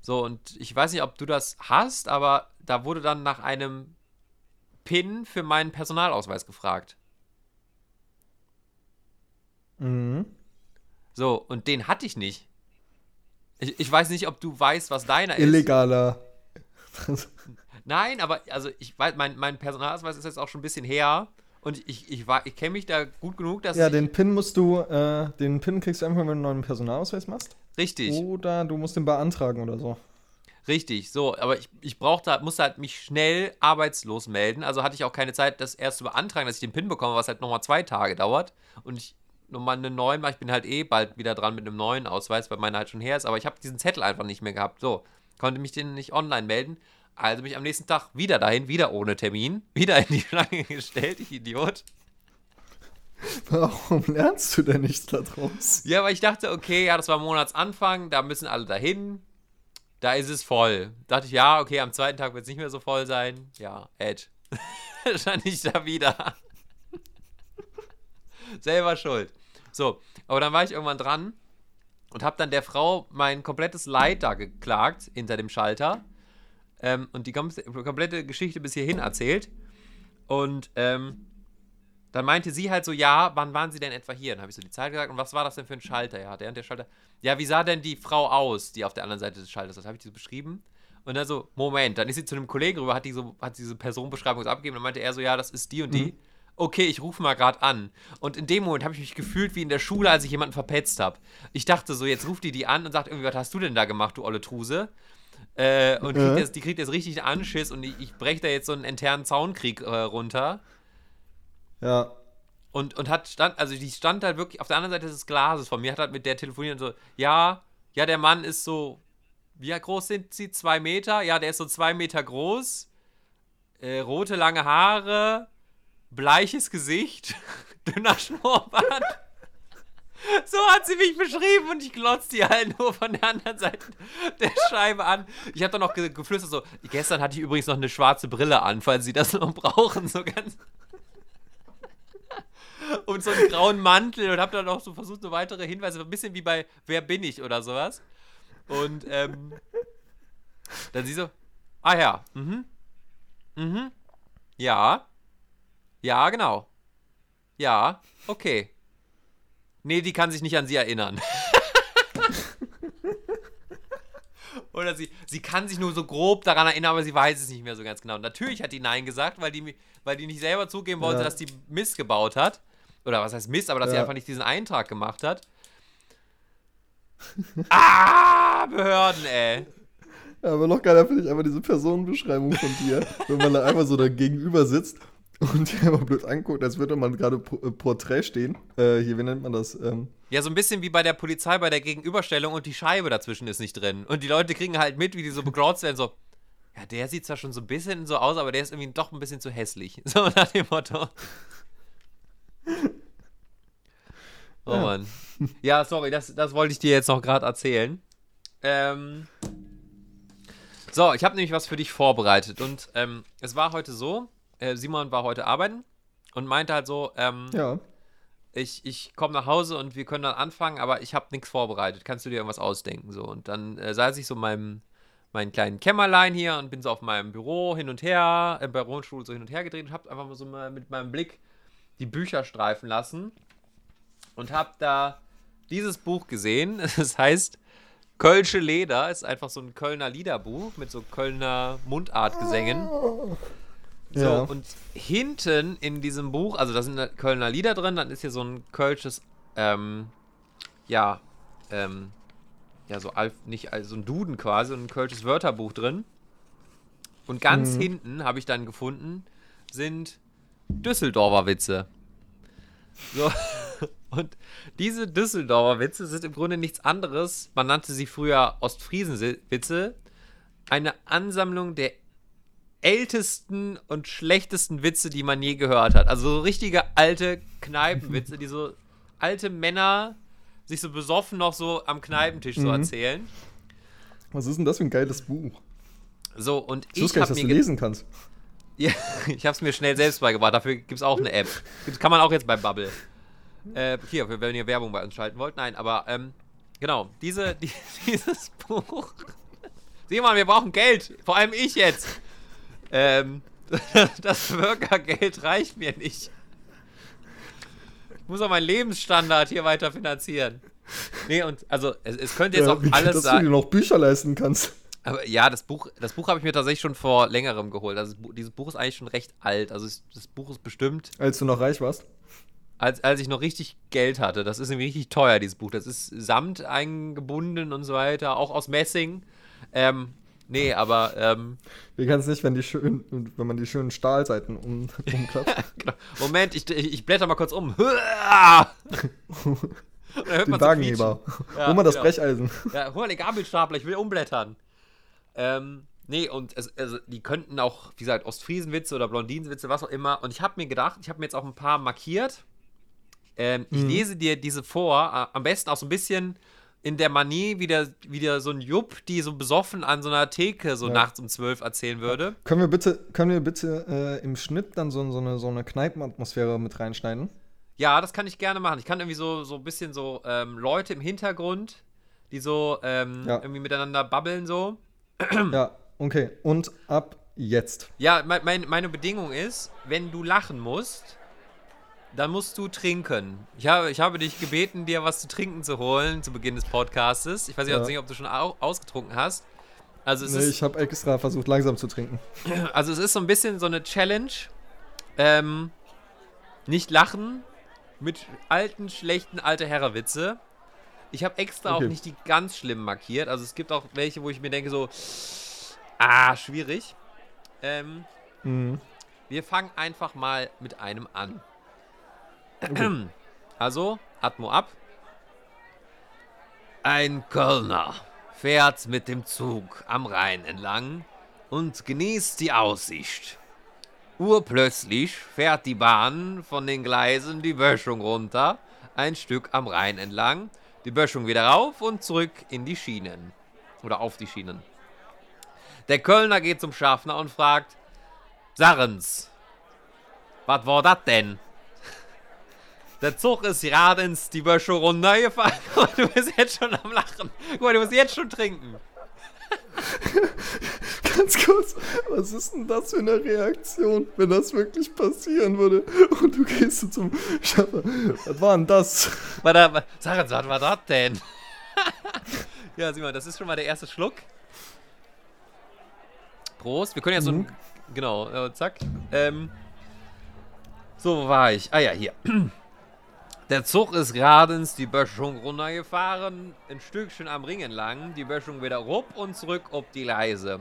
So, und ich weiß nicht, ob du das hast, aber da wurde dann nach einem PIN für meinen Personalausweis gefragt. Mhm. So, und den hatte ich nicht. Ich, ich weiß nicht, ob du weißt, was deiner ist. Illegaler. Nein, aber also ich weiß, mein, mein Personalausweis ist jetzt auch schon ein bisschen her. Und ich, ich, ich kenne mich da gut genug, dass Ja, den PIN musst du, äh, den PIN kriegst du einfach, wenn du einen neuen Personalausweis machst. Richtig. Oder du musst den beantragen oder so. Richtig, so, aber ich, ich brauchte, musste halt mich schnell arbeitslos melden. Also hatte ich auch keine Zeit, das erst zu beantragen, dass ich den PIN bekomme, was halt nochmal zwei Tage dauert. Und ich nochmal einen neuen, ich bin halt eh bald wieder dran mit einem neuen Ausweis, weil meiner halt schon her ist. Aber ich habe diesen Zettel einfach nicht mehr gehabt. So, konnte mich den nicht online melden. Also bin ich am nächsten Tag wieder dahin, wieder ohne Termin, wieder in die Schlange gestellt, ich Idiot. Warum lernst du denn nichts daraus? Ja, weil ich dachte, okay, ja, das war Monatsanfang, da müssen alle dahin. Da ist es voll. Da dachte ich, ja, okay, am zweiten Tag wird es nicht mehr so voll sein. Ja, Edge. Stand ich da wieder. Selber schuld. So, aber dann war ich irgendwann dran und habe dann der Frau mein komplettes Leid da geklagt hinter dem Schalter ähm, und die komplette Geschichte bis hierhin erzählt. Und ähm, dann meinte sie halt so, ja, wann waren sie denn etwa hier? Dann habe ich so die Zeit gesagt, und was war das denn für ein Schalter? Ja, der und der Schalter. Ja, wie sah denn die Frau aus, die auf der anderen Seite des Schalters Das habe ich die so beschrieben. Und dann so, Moment, dann ist sie zu einem Kollegen rüber, hat, die so, hat diese Personenbeschreibung so abgegeben, dann meinte er so, ja, das ist die und die. Mhm. Okay, ich rufe mal gerade an. Und in dem Moment habe ich mich gefühlt wie in der Schule, als ich jemanden verpetzt habe. Ich dachte so, jetzt ruft die die an und sagt irgendwie, was hast du denn da gemacht, du olle Truse? Äh, und kriegt jetzt, die kriegt jetzt richtig einen Anschiss und ich, ich breche da jetzt so einen internen Zaunkrieg äh, runter. Ja. Und, und hat stand, also die stand halt wirklich auf der anderen Seite des Glases von mir, hat halt mit der telefoniert und so, ja, ja, der Mann ist so, wie groß sind sie? Zwei Meter? Ja, der ist so zwei Meter groß. Äh, rote, lange Haare, bleiches Gesicht, dünner Schnurrbart. So hat sie mich beschrieben und ich glotze die halt nur von der anderen Seite der Scheibe an. Ich habe dann noch geflüstert so, gestern hatte ich übrigens noch eine schwarze Brille an, falls sie das noch brauchen, so ganz und so einen grauen Mantel und habe dann auch so versucht, so weitere Hinweise, ein bisschen wie bei Wer bin ich oder sowas. Und ähm, dann sie so, ah ja, mhm, mhm, ja, ja, genau, ja, okay. Nee, die kann sich nicht an sie erinnern. Oder sie, sie kann sich nur so grob daran erinnern, aber sie weiß es nicht mehr so ganz genau. Und natürlich hat die Nein gesagt, weil die, weil die nicht selber zugeben wollte, ja. dass die Mist gebaut hat. Oder was heißt Mist, aber dass ja. sie einfach nicht diesen Eintrag gemacht hat. ah, Behörden, ey. Aber noch geiler finde ich einfach diese Personenbeschreibung von dir, wenn man da einfach so da gegenüber sitzt und die einfach blöd anguckt, als würde man gerade äh, Porträt stehen. Äh, hier, wie nennt man das? Ähm, Ja, so ein bisschen wie bei der Polizei bei der Gegenüberstellung und die Scheibe dazwischen ist nicht drin. Und die Leute kriegen halt mit, wie die so begraut werden, so. Ja, der sieht zwar schon so ein bisschen so aus, aber der ist irgendwie doch ein bisschen zu hässlich. So nach dem Motto. Oh Ja. Mann. Ja, sorry, das, das wollte ich dir jetzt noch gerade erzählen. Ähm. So, ich habe nämlich was für dich vorbereitet. Und ähm, es war heute so, äh, Simon war heute arbeiten und meinte halt so, ähm, ja. ich, ich komme nach Hause und wir können dann anfangen, aber ich habe nichts vorbereitet. Kannst du dir irgendwas ausdenken? So. Und dann äh, saß ich so in meinem, meinen kleinen Kämmerlein hier und bin so auf meinem Büro hin und her, im Bürostuhl so hin und her gedreht und habe einfach mal so mal mit meinem Blick die Bücher streifen lassen und habe da dieses Buch gesehen. Es heißt Kölsche Leder, ist einfach so ein Kölner Liederbuch mit so Kölner Mundartgesängen. So, Ja. und hinten in diesem Buch, also da sind Kölner Lieder drin, dann ist hier so ein kölsches, ähm, ja, ähm, ja, so Alf, nicht, also ein Duden quasi, ein kölsches Wörterbuch drin. Und ganz Mhm. hinten, habe ich dann gefunden, sind Düsseldorfer Witze. So, und diese Düsseldorfer Witze sind im Grunde nichts anderes. Man nannte sie früher Ostfriesen-Witze. Eine Ansammlung der ältesten und schlechtesten Witze, die man je gehört hat. Also so richtige alte Kneipenwitze, die so alte Männer sich so besoffen noch so am Kneipentisch so Mhm. erzählen. Was ist denn das für ein geiles Buch? So, und Ich ich, wusste gar habe nicht, dass mir du lesen kannst. Ja, ich habe es mir schnell selbst beigebracht. Dafür gibt es auch eine App. Das kann man auch jetzt bei Bubble. Äh, hier, wenn ihr Werbung bei uns schalten wollt. Nein, aber ähm, genau, diese, die, dieses Buch. Sieh mal, wir brauchen Geld. Vor allem ich jetzt. Ähm, das Bürgergeld reicht mir nicht. Ich muss auch meinen Lebensstandard hier weiter finanzieren. Nee, und also es, es könnte jetzt Ja, auch alles dass sein. du dir noch Bücher leisten kannst. Aber ja, das Buch, das Buch habe ich mir tatsächlich schon vor längerem geholt. Also dieses Buch ist eigentlich schon recht alt. Also das Buch ist bestimmt, Als du noch reich warst. als, als ich noch richtig Geld hatte. Das ist nämlich richtig teuer, dieses Buch. Das ist samt eingebunden und so weiter, auch aus Messing. Ähm, nee, aber ähm, Wie kann es nicht, wenn, die schön, wenn man die schönen Stahlseiten um, umklappt? genau. Moment, ich, ich, ich blätter mal kurz um. Den Wagenheber. Ja, Hol mal das genau. Brecheisen. Ja, hol mal den Gabelstapler, ich will umblättern. Ähm, nee, und es, also, die könnten auch, wie gesagt, Ostfriesenwitze oder Blondinenwitze, was auch immer. Und ich habe mir gedacht, ich habe mir jetzt auch ein paar markiert. Ähm, ich Mhm. lese dir diese vor, äh, am besten auch so ein bisschen in der Manie, wie der, wie der so ein Jupp, die so besoffen an so einer Theke so Ja. nachts um zwölf erzählen würde. Können wir bitte, können wir bitte äh, im Schnitt dann so, so eine, so eine Kneipenatmosphäre mit reinschneiden? Ja, das kann ich gerne machen. Ich kann irgendwie so, so ein bisschen so ähm, Leute im Hintergrund, die so ähm, Ja. irgendwie miteinander babbeln so. Ja, okay. Und ab jetzt. Ja, mein, mein, meine Bedingung ist, wenn du lachen musst, dann musst du trinken. Ich habe, ich habe dich gebeten, dir was zu trinken zu holen zu Beginn des Podcastes. Ich weiß Ja. nicht, ob du schon au ausgetrunken hast. Also Nee, ist, ich habe extra versucht, langsam zu trinken. also es ist so ein bisschen so eine Challenge. Ähm, nicht lachen mit alten, schlechten alte Herrewitze. Ich habe extra Okay. auch nicht die ganz schlimm markiert. Also es gibt auch welche, wo ich mir denke so, ah, schwierig. Ähm, Mhm. wir fangen einfach mal mit einem an. Also, Atmo ab. Ein Kölner fährt mit dem Zug am Rhein entlang und genießt die Aussicht. Urplötzlich fährt die Bahn von den Gleisen die Böschung runter, ein Stück am Rhein entlang, die Böschung wieder rauf und zurück in die Schienen. Oder auf die Schienen. Der Kölner geht zum Schaffner und fragt, Sarens, was war das denn? Der Zug ist gerade ins die Böschung runtergefahren. Guck mal, Du bist jetzt schon am Lachen. Guck mal, du musst jetzt schon trinken. Ganz kurz, was ist denn das für eine Reaktion, wenn das wirklich passieren würde? Und du gehst zum Schaffer. Was war denn das? Warte, wa- Sarens, was war das denn? ja, sieh mal, das ist schon mal der erste Schluck. Prost. Wir können jetzt so ein. Genau, äh, zack. Ähm, so, wo war ich? Ah ja, hier. Der Zug ist geradens die Böschung runtergefahren, ein Stückchen am Ring entlang, die Böschung wieder rup und zurück ob die Leise.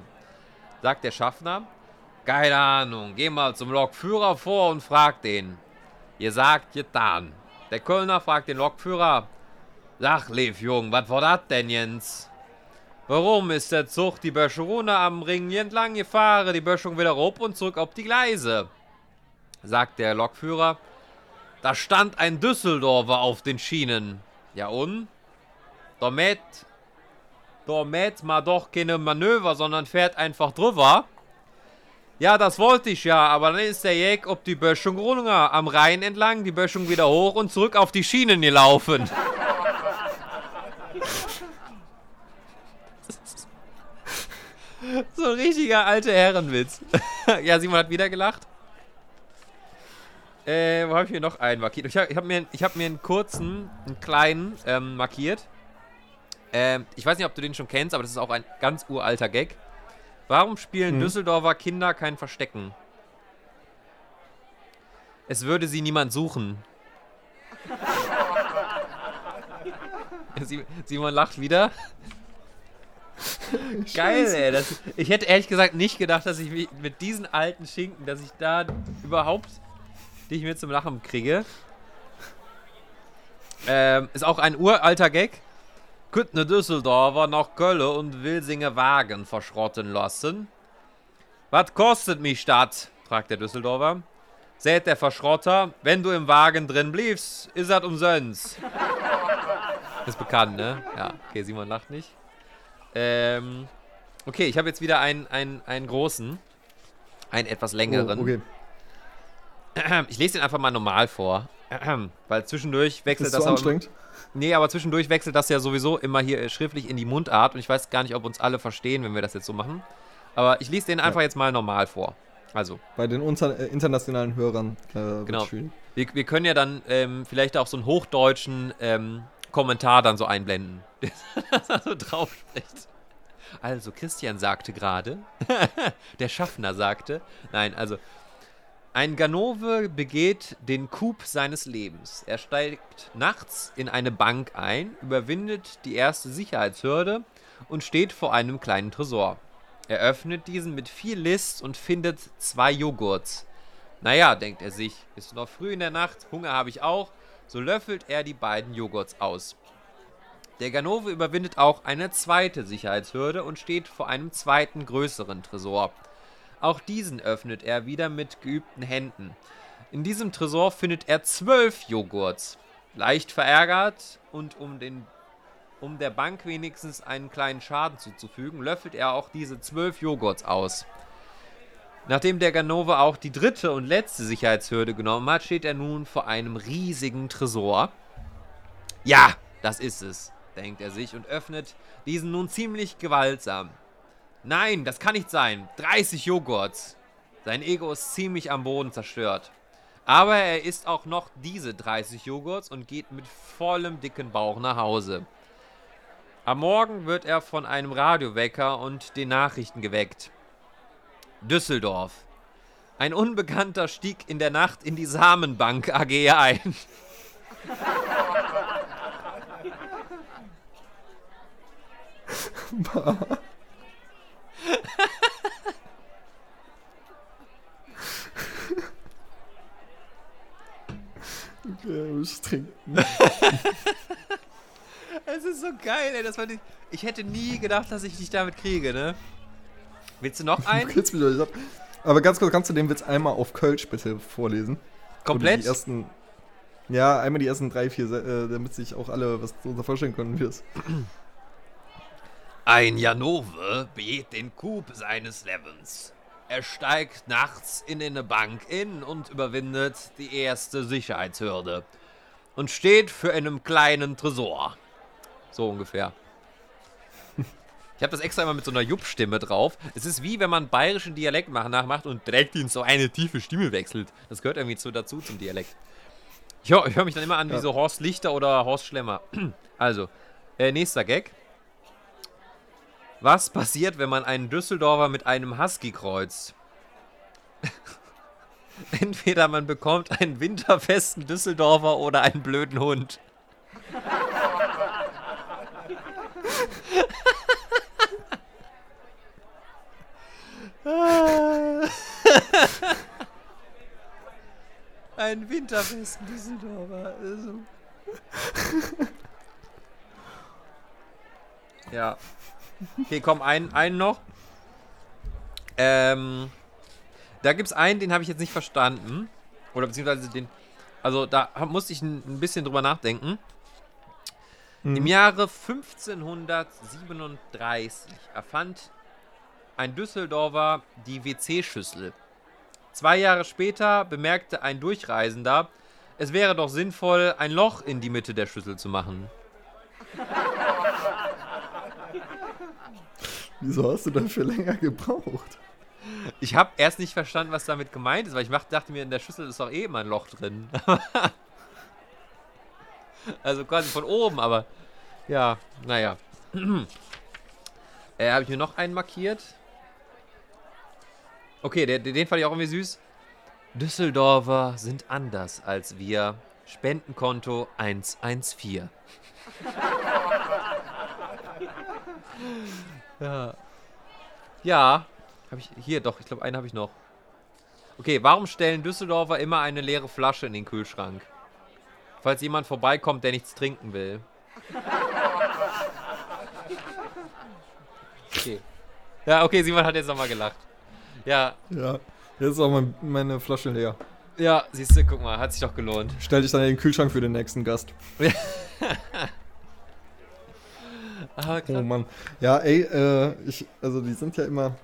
Sagt der Schaffner, keine Ahnung, geh mal zum Lokführer vor und frag den. Ihr sagt, getan. Der Kölner fragt den Lokführer, sag, Lev, Jung, was war das denn, Jens? Warum ist der Zug die Böschung runter am Ring entlang gefahren, die Böschung wieder rup und zurück auf die Gleise? Sagt der Lokführer, da stand ein Düsseldorfer auf den Schienen. Ja und? Damit, damit mal doch keine Manöver, sondern fährt einfach drüber. Ja, das wollte ich ja, aber dann ist der Jäg ob die Böschung runter am Rhein entlang, die Böschung wieder hoch und zurück auf die Schienen gelaufen. so ein richtiger alter Herrenwitz. ja, Simon hat wieder gelacht. Äh, wo habe ich mir noch einen markiert? Ich habe hab mir, hab mir einen kurzen, einen kleinen ähm, markiert. Ähm, ich weiß nicht, ob du den schon kennst, aber das ist auch ein ganz uralter Gag. Warum spielen Hm. Düsseldorfer Kinder kein Verstecken? Es würde sie niemand suchen. Simon lacht wieder. Geil, ey. Das, ich hätte ehrlich gesagt nicht gedacht, dass ich mit diesen alten Schinken, dass ich da überhaupt dich mit zum Lachen kriege. Ähm, ist auch ein uralter Gag. Könnt ne Düsseldorfer nach Köln und Wilsinger Wagen verschrotten lassen? Was kostet mich das? fragt der Düsseldorfer. Sät der Verschrotter, wenn du im Wagen drin bliebst, ist das umsonst. Ist bekannt, ne? Ja, okay, Simon lacht nicht. Ähm, okay, ich habe jetzt wieder einen, einen, einen großen. Einen etwas längeren. Oh, okay. Ich lese den einfach mal normal vor. Weil zwischendurch wechselt Ist das so auch. anstrengend? Nee, aber zwischendurch wechselt das ja sowieso immer hier äh, schriftlich in die Mundart und ich weiß gar nicht, ob uns alle verstehen, wenn wir das jetzt so machen. Aber ich lese den einfach jetzt mal normal vor. Also, Bei den äh, internationalen Hörern äh, Genau. wir, wir können ja dann ähm, vielleicht auch so einen hochdeutschen ähm, Kommentar dann so einblenden, der da so drauf spricht. Also, Christian sagte gerade, der Schaffner sagte, nein, also, ein Ganove begeht den Coup seines Lebens. Er steigt nachts in eine Bank ein, überwindet die erste Sicherheitshürde und steht vor einem kleinen Tresor. Er öffnet diesen mit viel List und findet zwei Joghurts. Naja, denkt er sich, ist noch früh in der Nacht, Hunger habe ich auch, so löffelt er die beiden Joghurts aus. Der Ganove überwindet auch eine zweite Sicherheitshürde und steht vor einem zweiten größeren Tresor. Auch diesen öffnet er wieder mit geübten Händen. In diesem Tresor findet er zwölf Joghurts. Leicht verärgert und um, den, um der Bank wenigstens einen kleinen Schaden zuzufügen, löffelt er auch diese zwölf Joghurts aus. Nachdem der Ganove auch die dritte und letzte Sicherheitshürde genommen hat, steht er nun vor einem riesigen Tresor. Ja, das ist es, denkt er sich und öffnet diesen nun ziemlich gewaltsam. Nein, das kann nicht sein. 30 Joghurts. Sein Ego ist ziemlich am Boden zerstört. Aber er isst auch noch diese 30 Joghurts und geht mit vollem dicken Bauch nach Hause. Am Morgen wird er von einem Radiowecker und den Nachrichten geweckt. Düsseldorf. Ein Unbekannter stieg in der Nacht in die Samenbank AG ein. Okay, muss trinken. Es ist so geil, ey. Das fand ich, ich hätte nie gedacht, dass ich dich damit kriege, ne? Willst du noch einen? nicht. Aber ganz kurz, kannst du den Witz einmal auf Kölsch bitte vorlesen? Komplett? Die ersten, ja, einmal die ersten drei, vier, äh, damit sich auch alle was darunter vorstellen können, wie das. Ein Janove begeht den Coup seines Lebens. Er steigt nachts in eine Bank in und überwindet die erste Sicherheitshürde. Und steht für einen kleinen Tresor. So ungefähr. Ich habe das extra immer mit so einer Jupp-Stimme drauf. Es ist wie wenn man bayerischen Dialekt mach- nachmacht und direkt in so eine tiefe Stimme wechselt. Das gehört irgendwie zu, dazu zum Dialekt. Ich höre hör mich dann immer an wie so Horst Lichter oder Horst Schlemmer. Also, äh, nächster Gag. Was passiert, wenn man einen Düsseldorfer mit einem Husky kreuzt? Entweder man bekommt einen winterfesten Düsseldorfer oder einen blöden Hund. Ein winterfesten Düsseldorfer. Also. ja. Okay, komm, einen, einen noch. Ähm, da gibt es einen, den habe ich jetzt nicht verstanden. Oder beziehungsweise den. Also da musste ich ein, ein bisschen drüber nachdenken. Im Jahre 1537 erfand ein Düsseldorfer die WC-Schüssel. Zwei Jahre später bemerkte ein Durchreisender, es wäre doch sinnvoll, ein Loch in die Mitte der Schüssel zu machen. Wieso hast du dafür länger gebraucht? Ich habe erst nicht verstanden, was damit gemeint ist, weil ich dachte mir, in der Schüssel ist doch eh immer ein Loch drin. also quasi von oben, aber ja, naja. äh, habe ich mir noch einen markiert? Okay, der, den fand ich auch irgendwie süß. Düsseldorfer sind anders als wir. Spendenkonto 114. ja. Ja, habe ich hier doch, ich glaube, einen habe ich noch. Okay, warum stellen Düsseldorfer immer eine leere Flasche in den Kühlschrank? Falls jemand vorbeikommt, der nichts trinken will. Okay. Ja, okay, Simon hat jetzt nochmal gelacht. Ja, Ja, jetzt ist auch mein, meine Flasche leer. ja, siehst du, guck mal, hat sich doch gelohnt. Stell dich dann in den Kühlschrank für den nächsten Gast. Ah, Oh. Mann. Ja, ey, äh, ich, also die sind ja immer,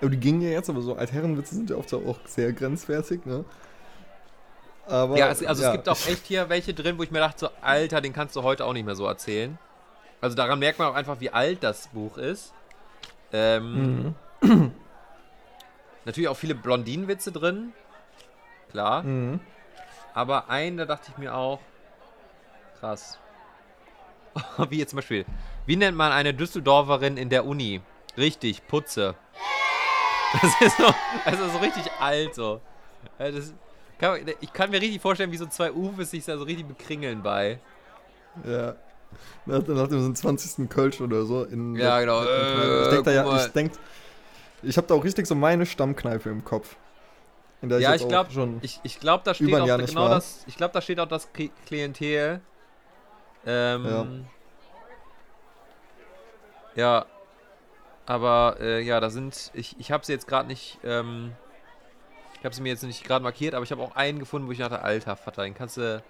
aber die gingen ja jetzt, aber so Altherrenwitze sind ja oft auch sehr grenzwertig, ne? Aber, Ja, es, also ja, es gibt auch echt hier welche drin, wo ich mir dachte, so, Alter, den kannst du heute auch nicht mehr so erzählen. Also daran merkt man auch einfach, wie alt das Buch ist. Ähm, Mhm. Natürlich auch viele Blondinenwitze drin. Klar. Mhm. Aber einen, da dachte ich mir auch, krass. wie jetzt zum Beispiel. Wie nennt man eine Düsseldorferin in der Uni? Richtig, Putze. Das ist so, also so richtig alt so. Das kann, ich kann mir richtig vorstellen, wie so zwei Uwes sich da so richtig bekringeln bei. Ja. Nach, nach dem 20. Kölsch oder so. In Ja, genau. Ich Äh, denke da ja, ich denk, ich habe da auch richtig so meine Stammkneipe im Kopf. In der Ja, ich auch glaube, schon. ich, ich glaub, da steht auch genau war. das. Ich glaube, da steht auch das Kli- Klientel. Ähm, ja. Aber äh, ja, da sind. Ich, ich habe sie jetzt gerade nicht. Ähm, ich habe sie mir jetzt nicht gerade markiert, aber ich habe auch einen gefunden, wo ich dachte, alter Vater, den kannst du.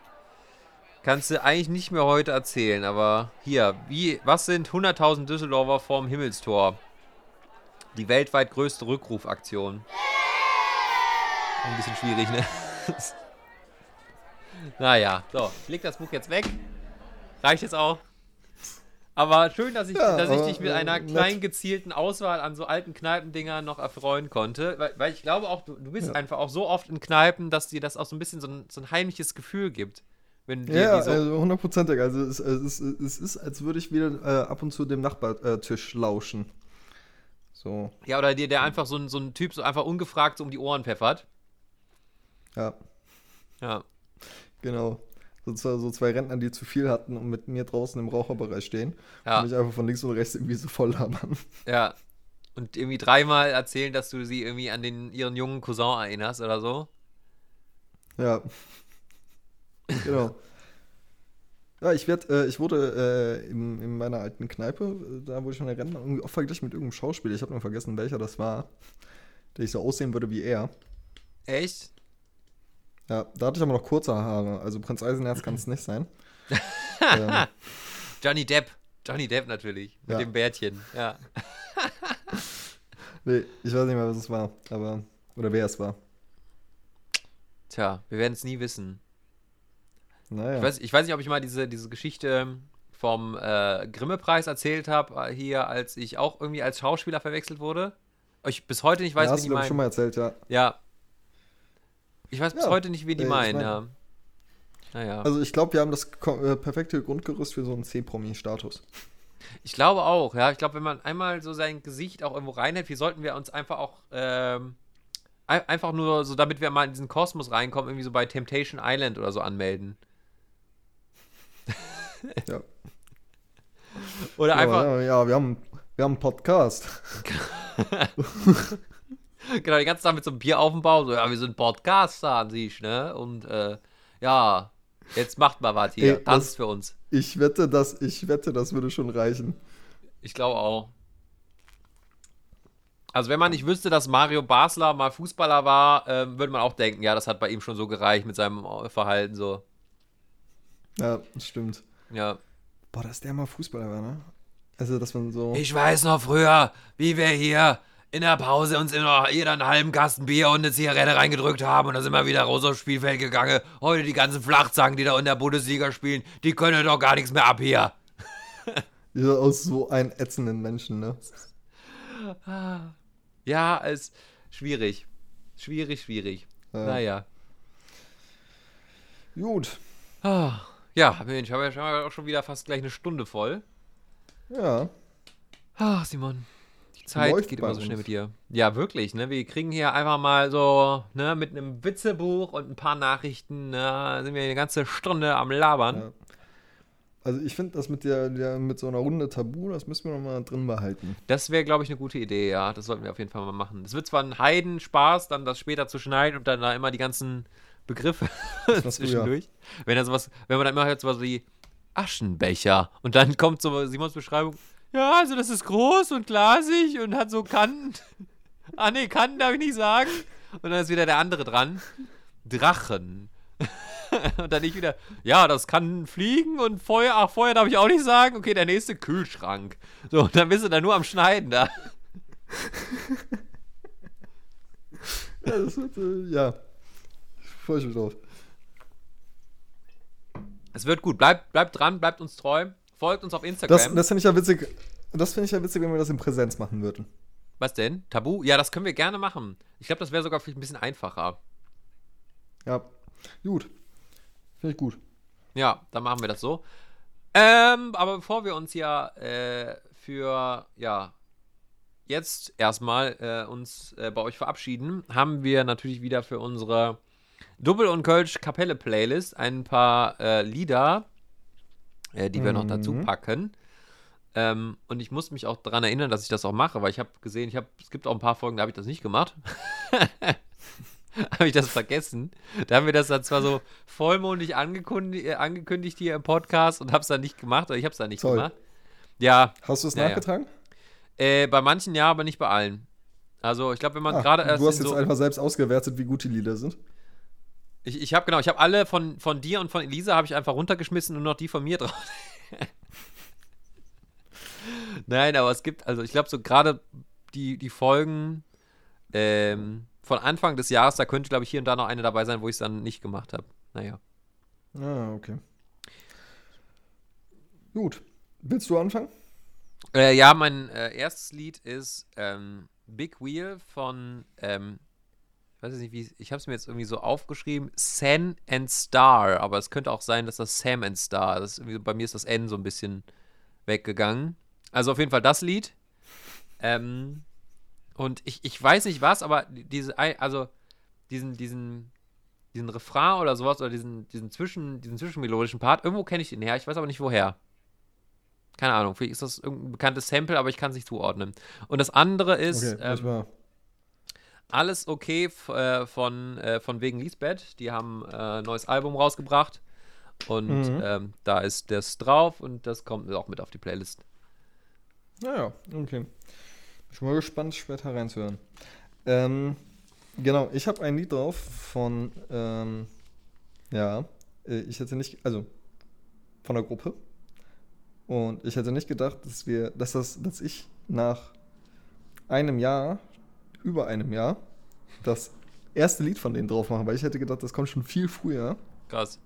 Kannst du eigentlich nicht mehr heute erzählen, aber hier, wie, was sind 100.000 Düsseldorfer vorm Himmelstor? Die weltweit größte Rückrufaktion. Ein bisschen schwierig, ne? naja, so, ich leg das Buch jetzt weg. Reicht jetzt auch. Aber schön, dass ich, Ja, dass ich dich mit äh, einer nett. kleinen gezielten Auswahl an so alten Kneipendingern noch erfreuen konnte. Weil, weil ich glaube auch, du, du bist Ja. einfach auch so oft in Kneipen, dass dir das auch so ein bisschen so ein, so ein heimliches Gefühl gibt. Wenn Ja, so, also hundertprozentig. Also es, es, ist- es ist, als würde ich wieder äh, ab und zu dem Nachbartisch lauschen. So, ja, oder dir der einfach so ein, so ein Typ so einfach ungefragt so um die Ohren pfeffert. ja, Ja. genau. So zwei, so zwei Rentner, die zu viel hatten und mit mir draußen im Raucherbereich stehen. Ja. Und mich einfach von links und rechts irgendwie so voll labern. Ja. Und irgendwie dreimal erzählen, dass du sie irgendwie an den, ihren jungen Cousin erinnerst oder so. Ja. genau. Ja, ich werd, äh, ich wurde äh, in, in meiner alten Kneipe, äh, da wurde ich von der Rentner irgendwie oft verglichen mit irgendeinem Schauspieler. Ich habe nur vergessen, welcher das war, der ich so aussehen würde wie er. Echt? Ja, da hatte ich aber noch kurze Haare. Also Prinz Eisenherz kann es nicht sein. ähm, Johnny Depp. Johnny Depp natürlich. Mit Ja. dem Bärtchen. Ja. nee, ich weiß nicht mehr, was es war. Aber, oder wer es war. Tja, wir werden es nie wissen. Naja. Ich, weiß, ich weiß nicht, ob ich mal diese, diese Geschichte vom äh, Grimme-Preis erzählt habe, hier, als ich auch irgendwie als Schauspieler verwechselt wurde. Ich bis heute nicht weiß, ja, wie hast die du ich, schon meinen. mal erzählt, ja. Ja. Ich weiß bis Ja, heute nicht, wie die äh, meinen, mein- ja. Naja. Also ich glaube, wir haben das äh, perfekte Grundgerüst für so einen C-Promi-Status. Ich glaube auch, ja. Ich glaube, wenn man einmal so sein Gesicht auch irgendwo reinhält, wie sollten wir uns einfach auch ähm, Ein- Einfach nur so, damit wir mal in diesen Kosmos reinkommen, irgendwie so bei Temptation Island oder so anmelden. Ja. Oder einfach, Ja, ja, wir haben, wir haben einen Podcast. genau, den ganzen Tag mit so einem Bier auf dem Bauch, so, ja, wir sind Podcaster an sich, ne? Und, äh, ja, jetzt macht mal was hier, Ey, tanzt das- für uns. Ich wette, das, ich wette, das würde schon reichen. Ich glaube auch. Also, wenn man nicht wüsste, dass Mario Basler mal Fußballer war, ähm, würde man auch denken, ja, das hat bei ihm schon so gereicht mit seinem äh, Verhalten, so. Ja, das stimmt. Ja. Boah, dass der mal Fußballer war, ne? Also, dass man so. Ich weiß noch früher, wie wir hier in der Pause uns immer jeder einen halben Kasten Bier und eine Zigarette reingedrückt haben und dann sind wir wieder raus aufs Spielfeld gegangen. Heute die ganzen Flachzangen, die da in der Bundesliga spielen, die können doch gar nichts mehr ab hier. Dieser aus so einen ätzenden Menschen, ne? Ja, ist schwierig. Schwierig, schwierig. Ja. Naja. Gut. Ah, Ja, Mensch, haben wir schon- auch schon wieder fast gleich eine Stunde voll. Ja. Ach, Simon. Zeit Läuft geht immer so schnell uns. mit dir. Ja, wirklich, ne? Wir kriegen hier einfach mal so, ne, mit einem Witzebuch und ein paar Nachrichten, ne, sind wir eine ganze Stunde am Labern. Ja. Also ich finde das mit der, der mit so einer Runde Tabu, das müssen wir noch mal drin behalten. Das wäre, glaube ich, eine gute Idee, ja. Das sollten wir auf jeden Fall mal machen. Es wird zwar ein Heidenspaß, dann das später zu schneiden und dann da immer die ganzen Begriffe zwischendurch. Wenn, da sowas, wenn man dann immer hört, sowas wie Aschenbecher und dann kommt so Simons Beschreibung. Ja, also das ist groß und glasig und hat so Kanten. ah, nee, Kanten darf ich nicht sagen. Und dann ist wieder der andere dran. Drachen. und dann ich wieder, ja, das kann fliegen und Feuer, ach, Feuer darf ich auch nicht sagen. Okay, der nächste Kühlschrank. So, und dann bist du da nur am Schneiden da. Ja, das wird, äh, ja. Ich freue mich drauf. Es wird gut. Bleibt, bleibt dran, bleibt uns treu. Folgt uns auf Instagram. Das, das finde ich ja witzig. Das finde ich ja witzig, wenn wir das in Präsenz machen würden. Was denn? Tabu? Ja, das können wir gerne machen. Ich glaube, das wäre sogar vielleicht ein bisschen einfacher. Ja. Gut. Finde ich gut. Ja, dann machen wir das so. Ähm, aber bevor wir uns ja äh, für, ja, jetzt erstmal äh, uns äh, bei euch verabschieden, haben wir natürlich wieder für unsere Double und Kölsch Kapelle Playlist ein paar äh, Lieder, äh, die wir noch dazu packen. Ähm, und ich muss mich auch daran erinnern, dass ich das auch mache, weil ich habe gesehen, ich habe, es gibt auch ein paar Folgen, da habe ich das nicht gemacht. habe ich das vergessen. Da haben wir das dann zwar so vollmondig angekündigt, äh, angekündigt hier im Podcast und habe es dann nicht gemacht, oder ich habe es dann nicht Toll. gemacht. Ja, Hast du es Ja, ja. nachgetragen? äh, bei manchen ja, aber nicht bei allen. Also ich glaube, wenn man Ah, gerade erst du hast jetzt so, einfach selbst ausgewertet, wie gut die Lieder sind. Ich, ich habe genau, ich habe alle von, von dir und von Elisa habe ich einfach runtergeschmissen und noch die von mir drauf. Nein, aber es gibt, also ich glaube so gerade die, die Folgen ähm, von Anfang des Jahres, da könnte glaube ich hier und da noch eine dabei sein, wo ich es dann nicht gemacht habe. Naja. Ah, okay. Gut. Willst du anfangen? Äh, ja, mein äh, erstes Lied ist ähm, Big Wheel von, ähm, ich weiß jetzt nicht, wie, ich habe es mir jetzt irgendwie so aufgeschrieben, San and Star, aber es könnte auch sein, dass das Sam and Star, das bei mir ist das N so ein bisschen weggegangen. Also auf jeden Fall das Lied. Ähm, und ich, ich weiß nicht was, aber diese, also diesen, diesen, diesen Refrain oder sowas oder diesen, diesen, Zwischen, diesen zwischenmelodischen Part, irgendwo kenne ich den her, ich weiß aber nicht woher. Keine Ahnung, vielleicht ist das irgendein bekanntes Sample, aber ich kann es nicht zuordnen. Und das andere ist Okay, ähm. Alles okay äh, von, äh, von wegen Lisbeth. Die haben äh, ein neues Album rausgebracht. Und Mhm. ähm, da ist das drauf und das kommt auch mit auf die Playlist. Naja, okay. Bin schon mal gespannt, später reinzuhören. Ähm, genau, ich habe ein Lied drauf von, ähm, ja, äh, ich hätte nicht, also von der Gruppe. Und ich hätte nicht gedacht, dass wir, dass das, dass ich nach einem Jahr, über einem Jahr, das erste Lied von denen drauf mache, weil ich hätte gedacht, das kommt schon viel früher. Krass.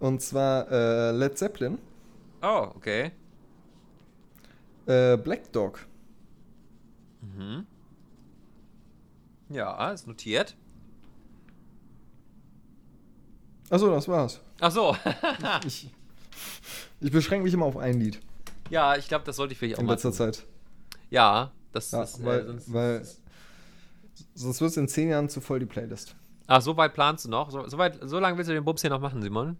Und zwar äh, Led Zeppelin, Oh, okay. äh, Black Dog. Ja, ist notiert. Achso, das war's. Ach so. Ich, ich beschränke mich immer auf ein Lied ja, ich glaube, das sollte ich vielleicht auch in mal letzter tun. Zeit. Ja, das Ja, ist. weil, äh, sonst, weil Sonst wird es in zehn Jahren zu voll die Playlist. Ach, so weit planst du noch? So, so, weit, so lange willst du den Bums hier noch machen, Simon?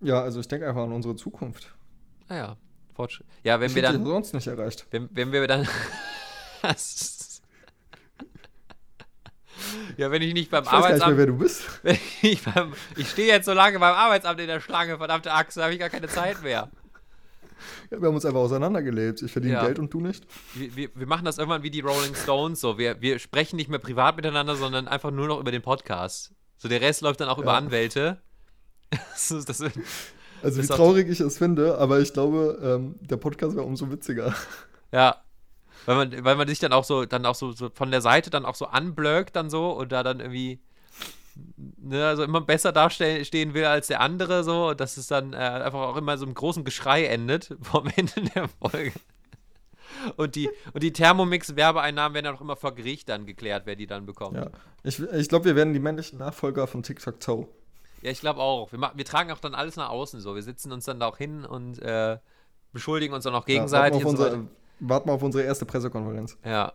Ja, also ich denke einfach an unsere Zukunft. Naja, Fortschritt. Ja, wenn Ich wir dann. sonst nicht erreicht. Wenn, wenn wir dann. ja, wenn ich nicht beim Ich weiß gar nicht mehr, wer du bist. Wenn ich beim, ich stehe jetzt so lange beim Arbeitsamt in der Schlange, verdammte Axt, da habe ich gar keine Zeit mehr. Ja, wir haben uns einfach auseinandergelebt. Ich verdiene Ja. Geld und du nicht. Wir, wir, wir machen das irgendwann wie die Rolling Stones so. Wir, wir sprechen nicht mehr privat miteinander, sondern einfach nur noch über den Podcast. So, der Rest läuft dann auch über Ja. Anwälte. Das ist, das ist, Also wie traurig ich es finde, aber ich glaube, ähm, der Podcast wäre umso witziger. ja. Weil man, weil man sich dann auch so, dann auch so, so von der Seite dann auch so anblöckt dann so und da dann irgendwie ne, also immer besser dastehen stehen will als der andere so dass es dann äh, einfach auch immer so im großen Geschrei endet vom Ende der Folge. Und die, und die Thermomix-Werbeeinnahmen werden dann auch immer vor Gericht dann geklärt, wer die dann bekommt. Ja. Ich, ich glaube, wir werden die männlichen Nachfolger von TikTok Toe. Ja, ich glaube auch. Wir, wir tragen auch dann alles nach außen so. Wir sitzen uns dann da auch hin und äh, beschuldigen uns dann auch gegenseitig. Ja, warten, wir so unsere, warten wir auf unsere erste Pressekonferenz. ja.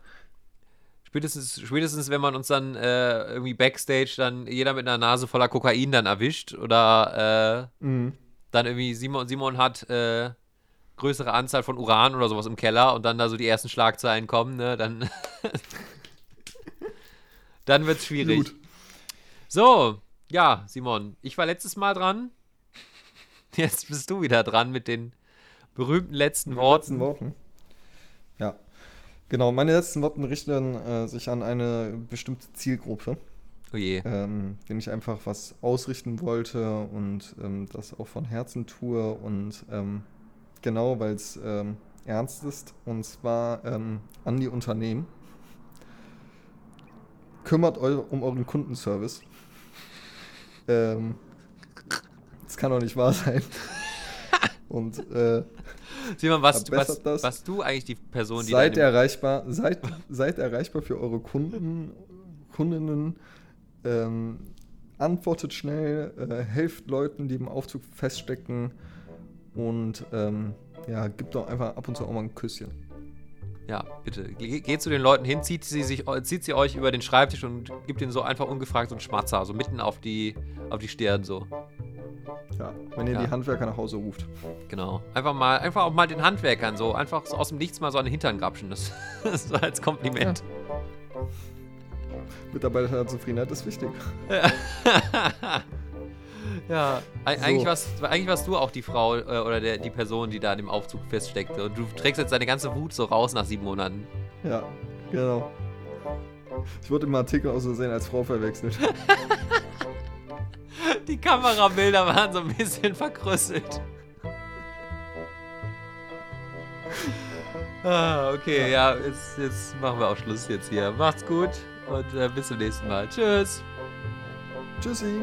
Spätestens, spätestens, wenn man uns dann äh, irgendwie Backstage dann jeder mit einer Nase voller Kokain dann erwischt oder äh, Mhm. dann irgendwie Simon, Simon hat äh, größere Anzahl von Uran oder sowas im Keller und dann da so die ersten Schlagzeilen kommen, ne, dann dann wird's schwierig. Gut. So, ja, Simon, ich war letztes Mal dran. Jetzt bist du wieder dran mit den berühmten letzten Worten. letzten Worten. Ja. Genau, meine letzten Worten richten äh, sich an eine bestimmte Zielgruppe, Oh je. ähm, denen ich einfach was ausrichten wollte und ähm, das auch von Herzen tue und ähm, genau, weil es ähm, ernst ist und zwar ähm, an die Unternehmen. Kümmert euch um euren Kundenservice. ähm, das kann doch nicht wahr sein. Und äh, Simon, was, was, das. was du eigentlich die Person, die seid erreichbar, seid, seid erreichbar für eure Kunden, Kundinnen, ähm, antwortet schnell, äh, helft Leuten, die im Aufzug feststecken und ähm, ja, gibt doch einfach ab und zu auch mal ein Küsschen. Ja, bitte. Ge geht zu den Leuten hin, zieht sie, sich, zieht sie euch über den Schreibtisch und gibt ihnen so einfach ungefragt so einen Schmatzer, so mitten auf die, auf die Stirn so. Ja, wenn ihr Ja. die Handwerker nach Hause ruft. Genau. Einfach mal, einfach auch mal den Handwerkern so, einfach so aus dem Nichts mal so an den Hintern grapschen. Das, das so als Kompliment. Mitarbeiterzufriedenheit ist wichtig. Ja, Eig So. eigentlich, warst, eigentlich warst du auch die Frau äh, oder der, die Person, die da in dem Aufzug feststeckte. Und du trägst jetzt deine ganze Wut so raus nach sieben Monaten. Ja, genau. Ich wurde im Artikel aus Versehen als Frau verwechselt. Die Kamerabilder waren so ein bisschen verkrüsselt. Ah, okay, ja, jetzt, jetzt machen wir auch Schluss jetzt hier. Macht's gut und äh, bis zum nächsten Mal. Tschüss. Tschüssi.